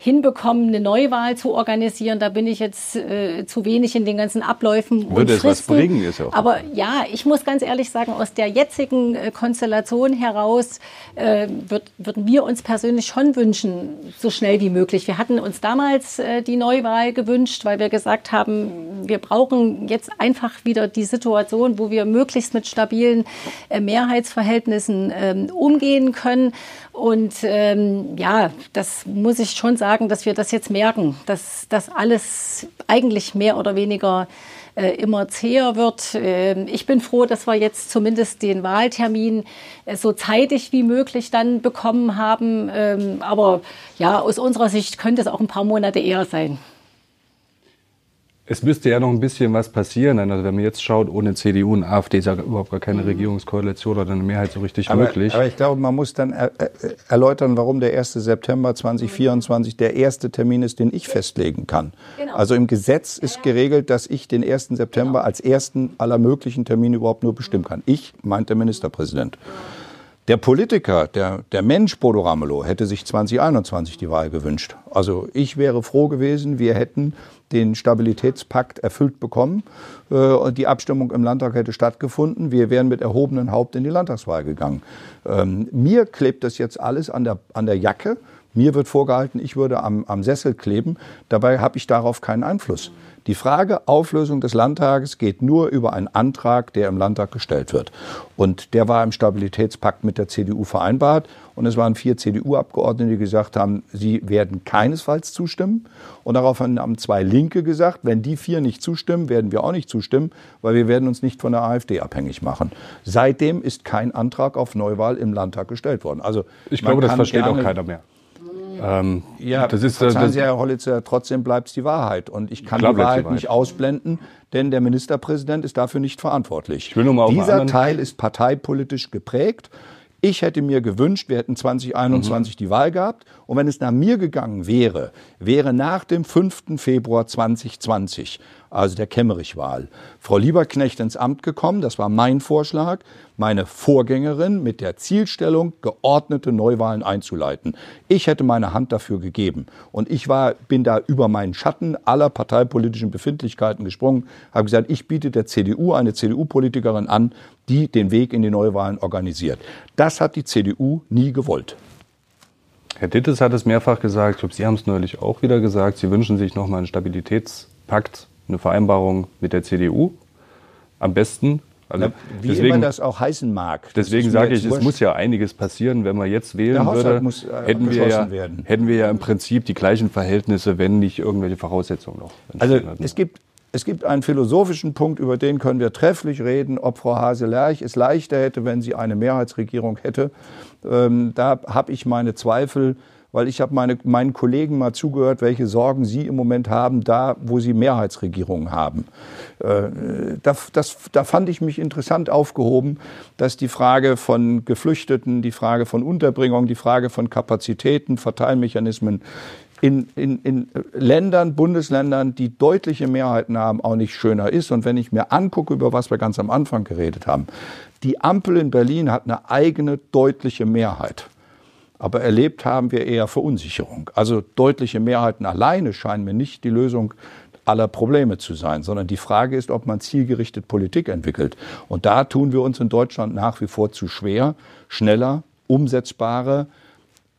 hinbekommen, eine Neuwahl zu organisieren. Da bin ich jetzt äh, zu wenig in den ganzen Abläufen. Würde es was bringen, ist auch. Aber ja, ich muss ganz ehrlich sagen, aus der jetzigen äh, Konstellation heraus äh, wird, würden wir uns persönlich schon wünschen, so schnell wie möglich. Wir hatten uns damals äh, die Neuwahl gewünscht, weil wir gesagt haben, wir brauchen jetzt einfach wieder die Situation, wo wir möglichst mit stabilen äh, Mehrheitsverhältnissen ähm, umgehen können. Und ähm, ja, das muss ich schon sagen, dass wir das jetzt merken, dass das alles eigentlich mehr oder weniger äh, immer zäher wird. Äh, ich bin froh, dass wir jetzt zumindest den Wahltermin äh, so zeitig wie möglich dann bekommen haben. Ähm, aber ja, aus unserer Sicht könnte es auch ein paar Monate eher sein. Es müsste ja noch ein bisschen was passieren. Also wenn man jetzt schaut, ohne CDU und AfD ist ja überhaupt gar keine mhm. Regierungskoalition oder eine Mehrheit so richtig aber, möglich. Aber ich glaube, man muss dann er, erläutern, warum der 1. September 2024 der erste Termin ist, den ich festlegen kann. Genau. Also im Gesetz ist geregelt, dass ich den 1. September genau. als ersten aller möglichen Termine überhaupt nur bestimmen kann. Ich, meint der Ministerpräsident. Der Politiker, der, der Mensch Bodo Ramelow, hätte sich 2021 die Wahl gewünscht. Also ich wäre froh gewesen, wir hätten den Stabilitätspakt erfüllt bekommen. Äh, die Abstimmung im Landtag hätte stattgefunden. Wir wären mit erhobenem Haupt in die Landtagswahl gegangen. Ähm, mir klebt das jetzt alles an der, an der Jacke. Mir wird vorgehalten, ich würde am, am Sessel kleben. Dabei habe ich darauf keinen Einfluss. Die Frage Auflösung des Landtages geht nur über einen Antrag, der im Landtag gestellt wird. Und der war im Stabilitätspakt mit der CDU vereinbart. Und es waren vier CDU-Abgeordnete, die gesagt haben, sie werden keinesfalls zustimmen. Und daraufhin haben zwei Linke gesagt, wenn die vier nicht zustimmen, werden wir auch nicht zustimmen, weil wir werden uns nicht von der AfD abhängig machen. Seitdem ist kein Antrag auf Neuwahl im Landtag gestellt worden. Also ich glaube, das versteht auch keiner mehr. Ähm, ja, das ist, verzeihen Sie, Herr Hollitzer, trotzdem bleibt es die Wahrheit. Und ich kann klar, die Wahrheit nicht ausblenden, denn der Ministerpräsident ist dafür nicht verantwortlich. Ich will nur mal Dieser Teil ist parteipolitisch geprägt. Ich hätte mir gewünscht, wir hätten 2021 mhm. die Wahl gehabt. Und wenn es nach mir gegangen wäre, wäre nach dem 5. Februar 2020 also der Kemmerich-Wahl. Frau Lieberknecht ins Amt gekommen, das war mein Vorschlag, meine Vorgängerin mit der Zielstellung, geordnete Neuwahlen einzuleiten. Ich hätte meine Hand dafür gegeben. Und ich war, bin da über meinen Schatten aller parteipolitischen Befindlichkeiten gesprungen, habe gesagt, ich biete der CDU eine CDU-Politikerin an, die den Weg in die Neuwahlen organisiert. Das hat die CDU nie gewollt. Herr Dittes hat es mehrfach gesagt, ich glaube, Sie haben es neulich auch wieder gesagt, Sie wünschen sich nochmal einen Stabilitätspakt, eine Vereinbarung mit der CDU. Am besten. Also wie deswegen, immer das auch heißen mag. Deswegen sage ich, es muss ja einiges passieren. Wenn man jetzt wählen würde, muss, äh, hätten, wir ja, werden. hätten wir ja im Prinzip die gleichen Verhältnisse, wenn nicht irgendwelche Voraussetzungen noch. Also es gibt es gibt einen philosophischen Punkt, über den können wir trefflich reden, ob Frau Hase-Lerch es leichter hätte, wenn sie eine Mehrheitsregierung hätte. Ähm, da habe ich meine Zweifel, weil ich habe meine, meinen Kollegen mal zugehört, welche Sorgen sie im Moment haben, da wo sie Mehrheitsregierungen haben. Äh, da, das, da fand ich mich interessant aufgehoben, dass die Frage von Geflüchteten, die Frage von Unterbringung, die Frage von Kapazitäten, Verteilmechanismen in, in, in Ländern, Bundesländern, die deutliche Mehrheiten haben, auch nicht schöner ist. Und wenn ich mir angucke, über was wir ganz am Anfang geredet haben, die Ampel in Berlin hat eine eigene deutliche Mehrheit. Aber erlebt haben wir eher Verunsicherung. Also deutliche Mehrheiten alleine scheinen mir nicht die Lösung aller Probleme zu sein, sondern die Frage ist, ob man zielgerichtet Politik entwickelt. Und da tun wir uns in Deutschland nach wie vor zu schwer, schneller, umsetzbare,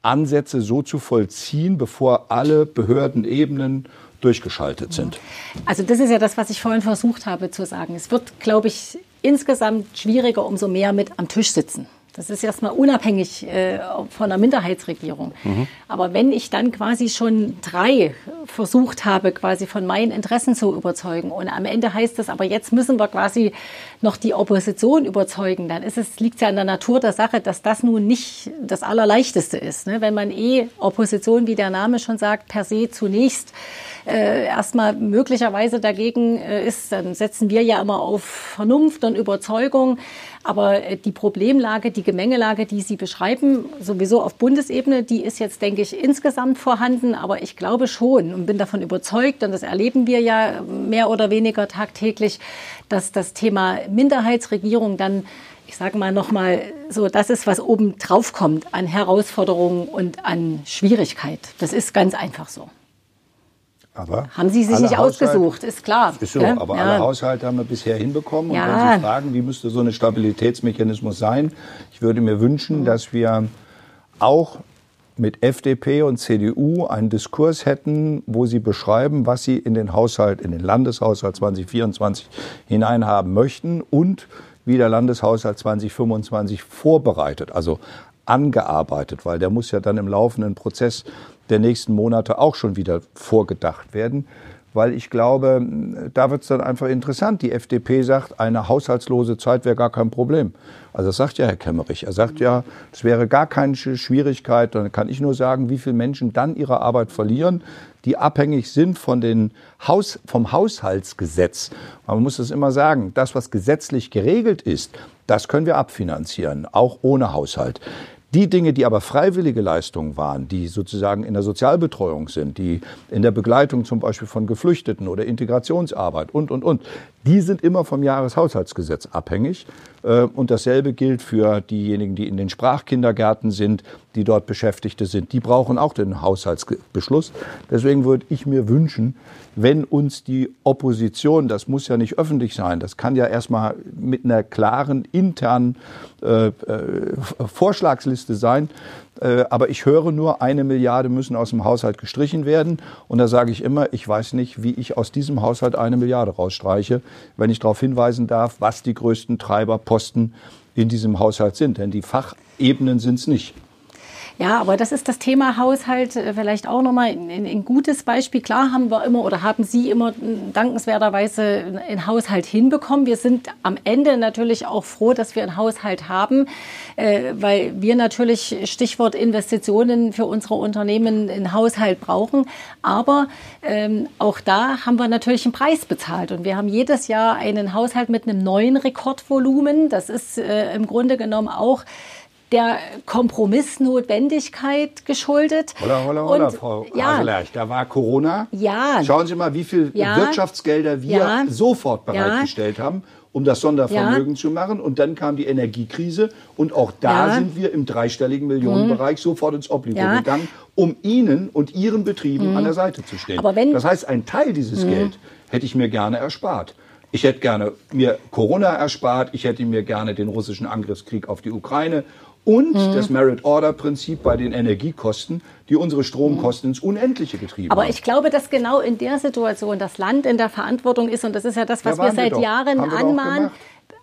Ansätze so zu vollziehen, bevor alle Behördenebenen durchgeschaltet sind. Also das ist ja das, was ich vorhin versucht habe zu sagen. Es wird, glaube ich, insgesamt schwieriger, umso mehr mit am Tisch sitzen. Das ist erstmal unabhängig äh, von einer Minderheitsregierung. Mhm. Aber wenn ich dann quasi schon drei versucht habe, quasi von meinen Interessen zu überzeugen und am Ende heißt es, aber jetzt müssen wir quasi noch die Opposition überzeugen, dann ist es, liegt es ja an der Natur der Sache, dass das nun nicht das Allerleichteste ist. Ne? Wenn man eh Opposition, wie der Name schon sagt, per se zunächst äh, erstmal möglicherweise dagegen äh, ist, dann setzen wir ja immer auf Vernunft und Überzeugung. Aber äh, die Problemlage, die Gemengelage, die Sie beschreiben, sowieso auf Bundesebene, die ist jetzt, denke ich, insgesamt vorhanden. Aber ich glaube schon und bin davon überzeugt, und das erleben wir ja mehr oder weniger tagtäglich, dass das Thema Minderheitsregierung dann ich sage mal nochmal, so das ist, was oben drauf kommt an Herausforderungen und an Schwierigkeit. Das ist ganz einfach so. Aber haben Sie sich nicht ausgesucht, ist klar. Ist so, ja? aber ja. alle Haushalte haben wir bisher hinbekommen. Und ja. wenn Sie fragen, wie müsste so ein Stabilitätsmechanismus sein, ich würde mir wünschen, dass wir auch mit FDP und CDU einen Diskurs hätten, wo sie beschreiben, was sie in den Haushalt, in den Landeshaushalt 2024 hineinhaben möchten und wie der Landeshaushalt 2025 vorbereitet, also angearbeitet, weil der muss ja dann im laufenden Prozess der nächsten Monate auch schon wieder vorgedacht werden. Weil ich glaube, da wird es dann einfach interessant. Die FDP sagt, eine haushaltslose Zeit wäre gar kein Problem. Also das sagt ja Herr Kemmerich. Er sagt ja, es wäre gar keine Schwierigkeit. Dann kann ich nur sagen, wie viele Menschen dann ihre Arbeit verlieren, die abhängig sind von den Haus, vom Haushaltsgesetz. Man muss es immer sagen, das, was gesetzlich geregelt ist, das können wir abfinanzieren, auch ohne Haushalt. Die Dinge, die aber freiwillige Leistungen waren, die sozusagen in der Sozialbetreuung sind, die in der Begleitung zum Beispiel von Geflüchteten oder Integrationsarbeit und, und, und, die sind immer vom Jahreshaushaltsgesetz abhängig. Äh, und dasselbe gilt für diejenigen, die in den Sprachkindergärten sind, die dort Beschäftigte sind. Die brauchen auch den Haushaltsbeschluss. Deswegen würde ich mir wünschen, wenn uns die Opposition, das muss ja nicht öffentlich sein, das kann ja erstmal mit einer klaren internen äh, äh, Vorschlagsliste sein, aber ich höre nur, eine Milliarde müssen aus dem Haushalt gestrichen werden. Und da sage ich immer, ich weiß nicht, wie ich aus diesem Haushalt eine Milliarde rausstreiche, wenn ich darauf hinweisen darf, was die größten Treiberposten in diesem Haushalt sind. Denn die Fachebenen sind es nicht. Ja, aber das ist das Thema Haushalt äh, vielleicht auch nochmal ein, gutes Beispiel. Klar haben wir immer oder haben Sie immer dankenswerterweise einen Haushalt hinbekommen. Wir sind am Ende natürlich auch froh, dass wir einen Haushalt haben, äh, weil wir natürlich Stichwort Investitionen für unsere Unternehmen einen Haushalt brauchen. Aber ähm, auch da haben wir natürlich einen Preis bezahlt und wir haben jedes Jahr einen Haushalt mit einem neuen Rekordvolumen. Das ist äh, im Grunde genommen auch der Kompromissnotwendigkeit geschuldet. Holla, holla, holla, Frau ja, Haselerch, da war Corona. Ja. Schauen Sie mal, wie viel Ja. Wirtschaftsgelder wir Ja. sofort bereitgestellt haben, um das Sondervermögen zu machen. Und dann kam die Energiekrise und auch da. Mhm. sind wir im dreistelligen Millionenbereich sofort ins. Mhm. gegangen, um Ihnen und Ihren Betrieben an der Seite zu stehen. Aber wenn- Mhm. das heißt, ein Teil dieses Geld hätte ich mir gerne erspart. Ich hätte gerne mir Corona erspart, ich hätte mir gerne den russischen Angriffskrieg auf die Ukraine und Mhm. das Merit-Order-Prinzip bei den Energiekosten, die unsere Stromkosten ins Unendliche getrieben Aber haben. ich glaube, dass genau in der Situation das Land in der Verantwortung ist, und das ist ja das, was Ja, wir seit. Jahren wir auch anmahnen.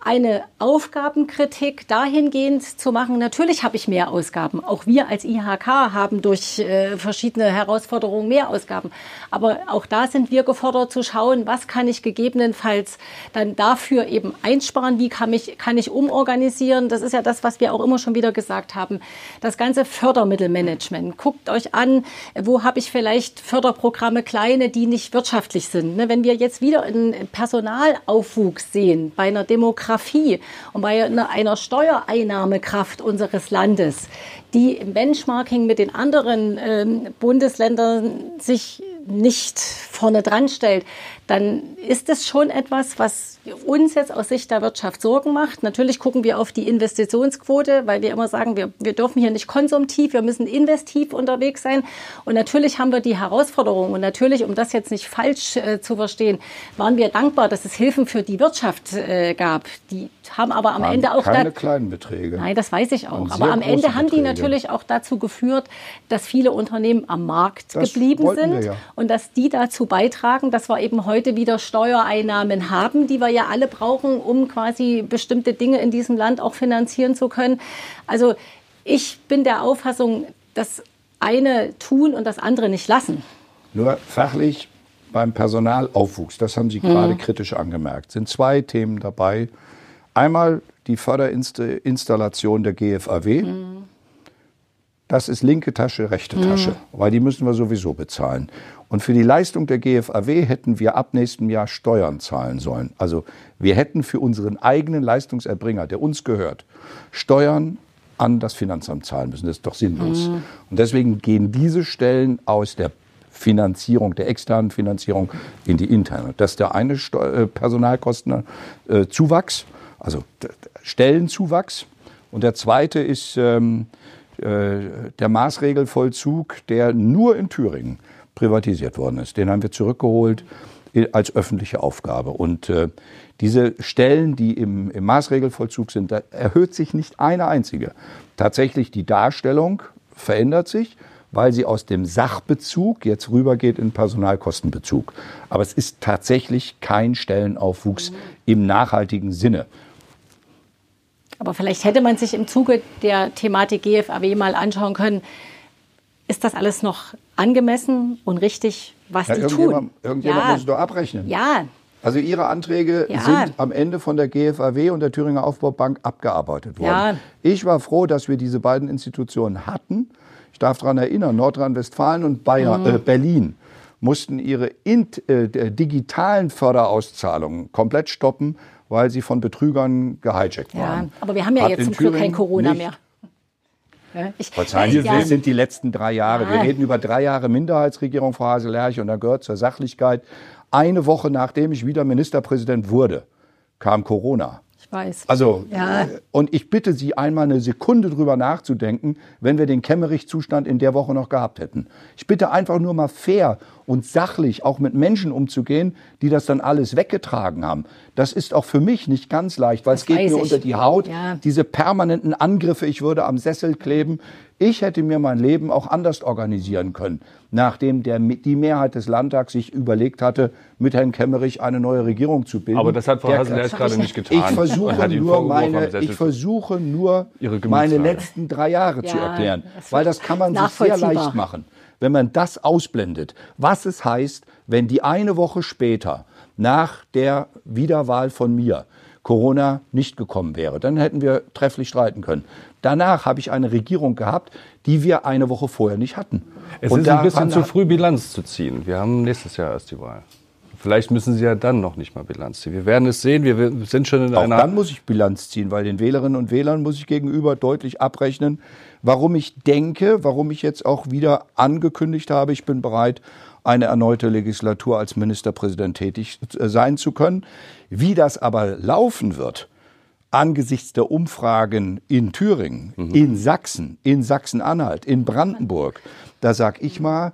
Eine Aufgabenkritik dahingehend zu machen. Natürlich habe ich mehr Ausgaben. Auch wir als IHK haben durch äh, verschiedene Herausforderungen mehr Ausgaben. Aber auch da sind wir gefordert zu schauen, was kann ich gegebenenfalls dann dafür eben einsparen, wie kann, mich, kann ich umorganisieren. Das ist ja das, was wir auch immer schon wieder gesagt haben. Das ganze Fördermittelmanagement. Guckt euch an, wo habe ich vielleicht Förderprogramme kleine, die nicht wirtschaftlich sind. Ne, Wenn wir jetzt wieder einen Personalaufwuchs sehen bei einer Demografie und bei einer, einer Steuereinnahmekraft unseres Landes, die im Benchmarking mit den anderen ähm, Bundesländern sich nicht vorne dran stellt, dann ist es schon etwas, was uns jetzt aus Sicht der Wirtschaft Sorgen macht. Natürlich gucken wir auf die Investitionsquote, weil wir immer sagen, wir, wir dürfen hier nicht konsumtiv, wir müssen investiv unterwegs sein. Und natürlich haben wir die Herausforderung. Und natürlich, um das jetzt nicht falsch äh, zu verstehen, waren wir dankbar, dass es Hilfen für die Wirtschaft äh, gab. Die haben aber am Ende auch keine kleinen Beträge. Nein, das weiß ich auch. Aber am Ende haben die Beträge. natürlich auch dazu geführt, dass viele Unternehmen am Markt Das geblieben sind ja. und dass die dazu beitragen, dass wir eben heute wieder Steuereinnahmen haben, die wir ja alle brauchen, um quasi bestimmte Dinge in diesem Land auch finanzieren zu können. Also ich bin der Auffassung, das eine tun und das andere nicht lassen. Nur fachlich beim Personalaufwuchs, das haben Sie Mhm. gerade kritisch angemerkt, sind zwei Themen dabei. Einmal die Förderinstallation der GFAW. Mhm. Das ist linke Tasche, rechte Tasche, weil die müssen wir sowieso bezahlen. Und für die Leistung der GFAW hätten wir ab nächstem Jahr Steuern zahlen sollen. Also wir hätten für unseren eigenen Leistungserbringer, der uns gehört, Steuern an das Finanzamt zahlen müssen. Das ist doch sinnlos. Und deswegen gehen diese Stellen aus der Finanzierung, der externen Finanzierung in die interne. Das ist der eine äh, Personalkostenzuwachs, also Stellenzuwachs. Und der zweite ist ähm, äh, der Maßregelvollzug, der nur in Thüringen privatisiert worden ist. Den haben wir zurückgeholt als öffentliche Aufgabe. Und äh, diese Stellen, die im, im Maßregelvollzug sind, da erhöht sich nicht eine einzige. Tatsächlich die Darstellung verändert sich, weil sie aus dem Sachbezug jetzt rübergeht in Personalkostenbezug. Aber es ist tatsächlich kein Stellenaufwuchs im nachhaltigen Sinne. Aber vielleicht hätte man sich im Zuge der Thematik GFAW mal anschauen können, ist das alles noch angemessen und richtig, was Ja, die irgendjemand tun? irgendjemand ja. muss es doch abrechnen. ja, Also Ihre Anträge Ja. sind am Ende von der GFAW und der Thüringer Aufbaubank abgearbeitet worden. Ja. Ich war froh, dass wir diese beiden Institutionen hatten. Ich darf daran erinnern, Nordrhein-Westfalen und Bayern, Mhm. äh, Berlin mussten ihre int, äh, digitalen Förderauszahlungen komplett stoppen, weil sie von Betrügern gehijackt ja. waren. Aber wir haben ja Hat jetzt zum Glück kein Corona mehr. Ich, Verzeihen Sie, ja, das sind die letzten drei Jahre. Wir Ja. reden über drei Jahre Minderheitsregierung, Frau Haselerch, und da gehört zur Sachlichkeit. Eine Woche nachdem ich wieder Ministerpräsident wurde, kam Corona. Weiß. Also, Ja. äh, und ich bitte Sie einmal eine Sekunde drüber nachzudenken, wenn wir den Kemmerich-Zustand in der Woche noch gehabt hätten. Ich bitte einfach nur mal fair und sachlich auch mit Menschen umzugehen, die das dann alles weggetragen haben. Das ist auch für mich nicht ganz leicht, weil es geht mir ich. unter die Haut. Ja. Diese permanenten Angriffe, ich würde am Sessel kleben. Ich hätte mir mein Leben auch anders organisieren können, nachdem der, die Mehrheit des Landtags sich überlegt hatte, mit Herrn Kemmerich eine neue Regierung zu bilden. Aber das hat Frau Der- Haseler jetzt gerade nicht getan. ich versuche nur meine, ich versuche nur Ihre meine letzten drei Jahre zu Ja, erklären, das weil das kann man sich sehr leicht machen, wenn man das ausblendet. Was es heißt, wenn die eine Woche später nach der Wiederwahl von mir Corona nicht gekommen wäre, dann hätten wir trefflich streiten können. Danach habe ich eine Regierung gehabt, die wir eine Woche vorher nicht hatten. Es Und ist ein bisschen zu früh, Bilanz zu ziehen. Wir haben nächstes Jahr erst die Wahl. Vielleicht müssen Sie ja dann noch nicht mal Bilanz ziehen. Wir werden es sehen. Wir sind schon in Auch einer. dann muss ich Bilanz ziehen, weil den Wählerinnen und Wählern muss ich gegenüber deutlich abrechnen, warum ich denke, warum ich jetzt auch wieder angekündigt habe, ich bin bereit, eine erneute Legislatur als Ministerpräsident tätig äh, sein zu können. Wie das aber laufen wird, angesichts der Umfragen in Thüringen, mhm. in Sachsen, in Sachsen-Anhalt, in Brandenburg, da sag ich mal,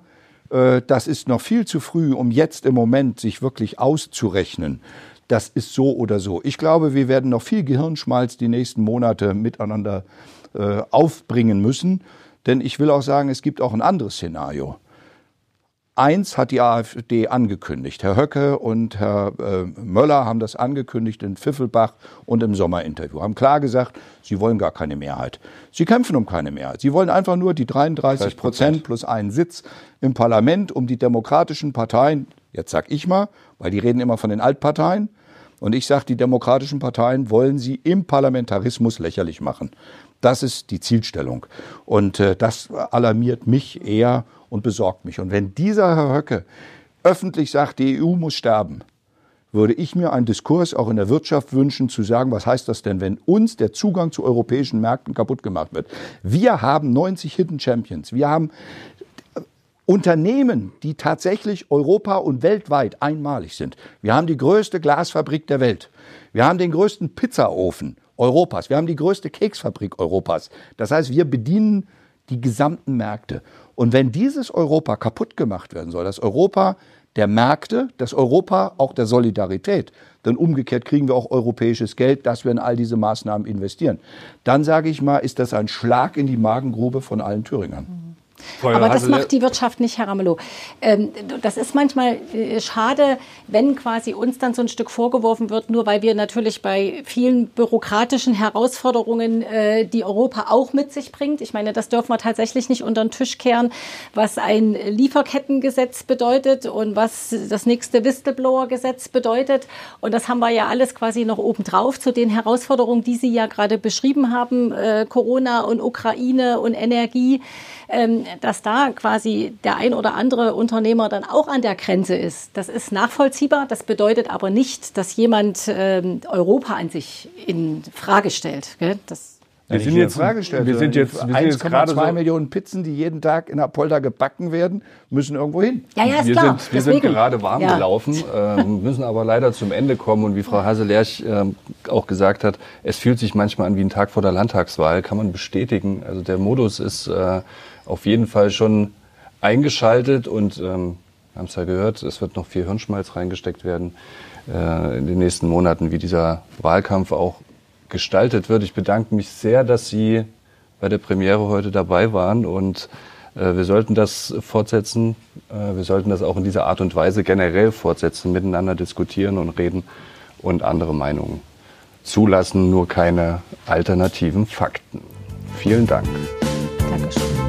äh, das ist noch viel zu früh, um jetzt im Moment sich wirklich auszurechnen. Das ist so oder so. Ich glaube, wir werden noch viel Gehirnschmalz die nächsten Monate miteinander äh, aufbringen müssen. Denn ich will auch sagen, es gibt auch ein anderes Szenario. Eins hat die AfD angekündigt. Herr Höcke und Herr äh, Möller haben das angekündigt in Pfiffelbach und im Sommerinterview. Haben klar gesagt, sie wollen gar keine Mehrheit. Sie kämpfen um keine Mehrheit. Sie wollen einfach nur die 33 Prozent plus einen Sitz im Parlament, um die demokratischen Parteien, jetzt sag ich mal, weil die reden immer von den Altparteien, und ich sage, die demokratischen Parteien wollen sie im Parlamentarismus lächerlich machen. Das ist die Zielstellung. Und äh, das alarmiert mich eher und besorgt mich. Und wenn dieser Herr Höcke öffentlich sagt, die EU muss sterben, würde ich mir einen Diskurs auch in der Wirtschaft wünschen, zu sagen, was heißt das denn, wenn uns der Zugang zu europäischen Märkten kaputt gemacht wird. Wir haben 90 Hidden Champions. Wir haben Unternehmen, die tatsächlich Europa und weltweit einmalig sind. Wir haben die größte Glasfabrik der Welt. Wir haben den größten Pizzaofen Europas. Wir haben die größte Keksfabrik Europas. Das heißt, wir bedienen die gesamten Märkte. Und wenn dieses Europa kaputt gemacht werden soll, das Europa der Märkte, das Europa auch der Solidarität, dann umgekehrt kriegen wir auch europäisches Geld, das wir in all diese Maßnahmen investieren, dann sage ich mal, ist das ein Schlag in die Magengrube von allen Thüringern. Feuer Aber das macht die Wirtschaft nicht, Herr Ramelow. Ähm, das ist manchmal äh, schade, wenn quasi uns dann so ein Stück vorgeworfen wird, nur weil wir natürlich bei vielen bürokratischen Herausforderungen, äh, die Europa auch mit sich bringt. Ich meine, das dürfen wir tatsächlich nicht unter den Tisch kehren, was ein Lieferkettengesetz bedeutet und was das nächste Whistleblower-Gesetz bedeutet. Und das haben wir ja alles quasi noch obendrauf zu den Herausforderungen, die Sie ja gerade beschrieben haben, äh, Corona und Ukraine und Energie ähm, dass da quasi der ein oder andere Unternehmer dann auch an der Grenze ist. Das ist nachvollziehbar. Das bedeutet aber nicht, dass jemand ähm, Europa an sich in Frage stellt. Gell? Das wir sind jetzt, Frage stellen, wir sind jetzt, 1,2 so Millionen Pizzen, die jeden Tag in Apolda gebacken werden, müssen irgendwo hin. Ja, ja, ist wir klar. Sind, wir Deswegen. sind gerade warm ja. gelaufen, äh, müssen aber leider zum Ende kommen. Und wie Frau Haselerch äh, auch gesagt hat, es fühlt sich manchmal an wie ein Tag vor der Landtagswahl, kann man bestätigen. Also der Modus ist äh, auf jeden Fall schon eingeschaltet und ähm, haben es ja gehört, es wird noch viel Hirnschmalz reingesteckt werden äh, in den nächsten Monaten, wie dieser Wahlkampf auch gestaltet wird. Ich bedanke mich sehr, dass Sie bei der Premiere heute dabei waren und äh, wir sollten das fortsetzen. Äh, wir sollten das auch in dieser Art und Weise generell fortsetzen, miteinander diskutieren und reden und andere Meinungen zulassen, nur keine alternativen Fakten. Vielen Dank. Dankeschön.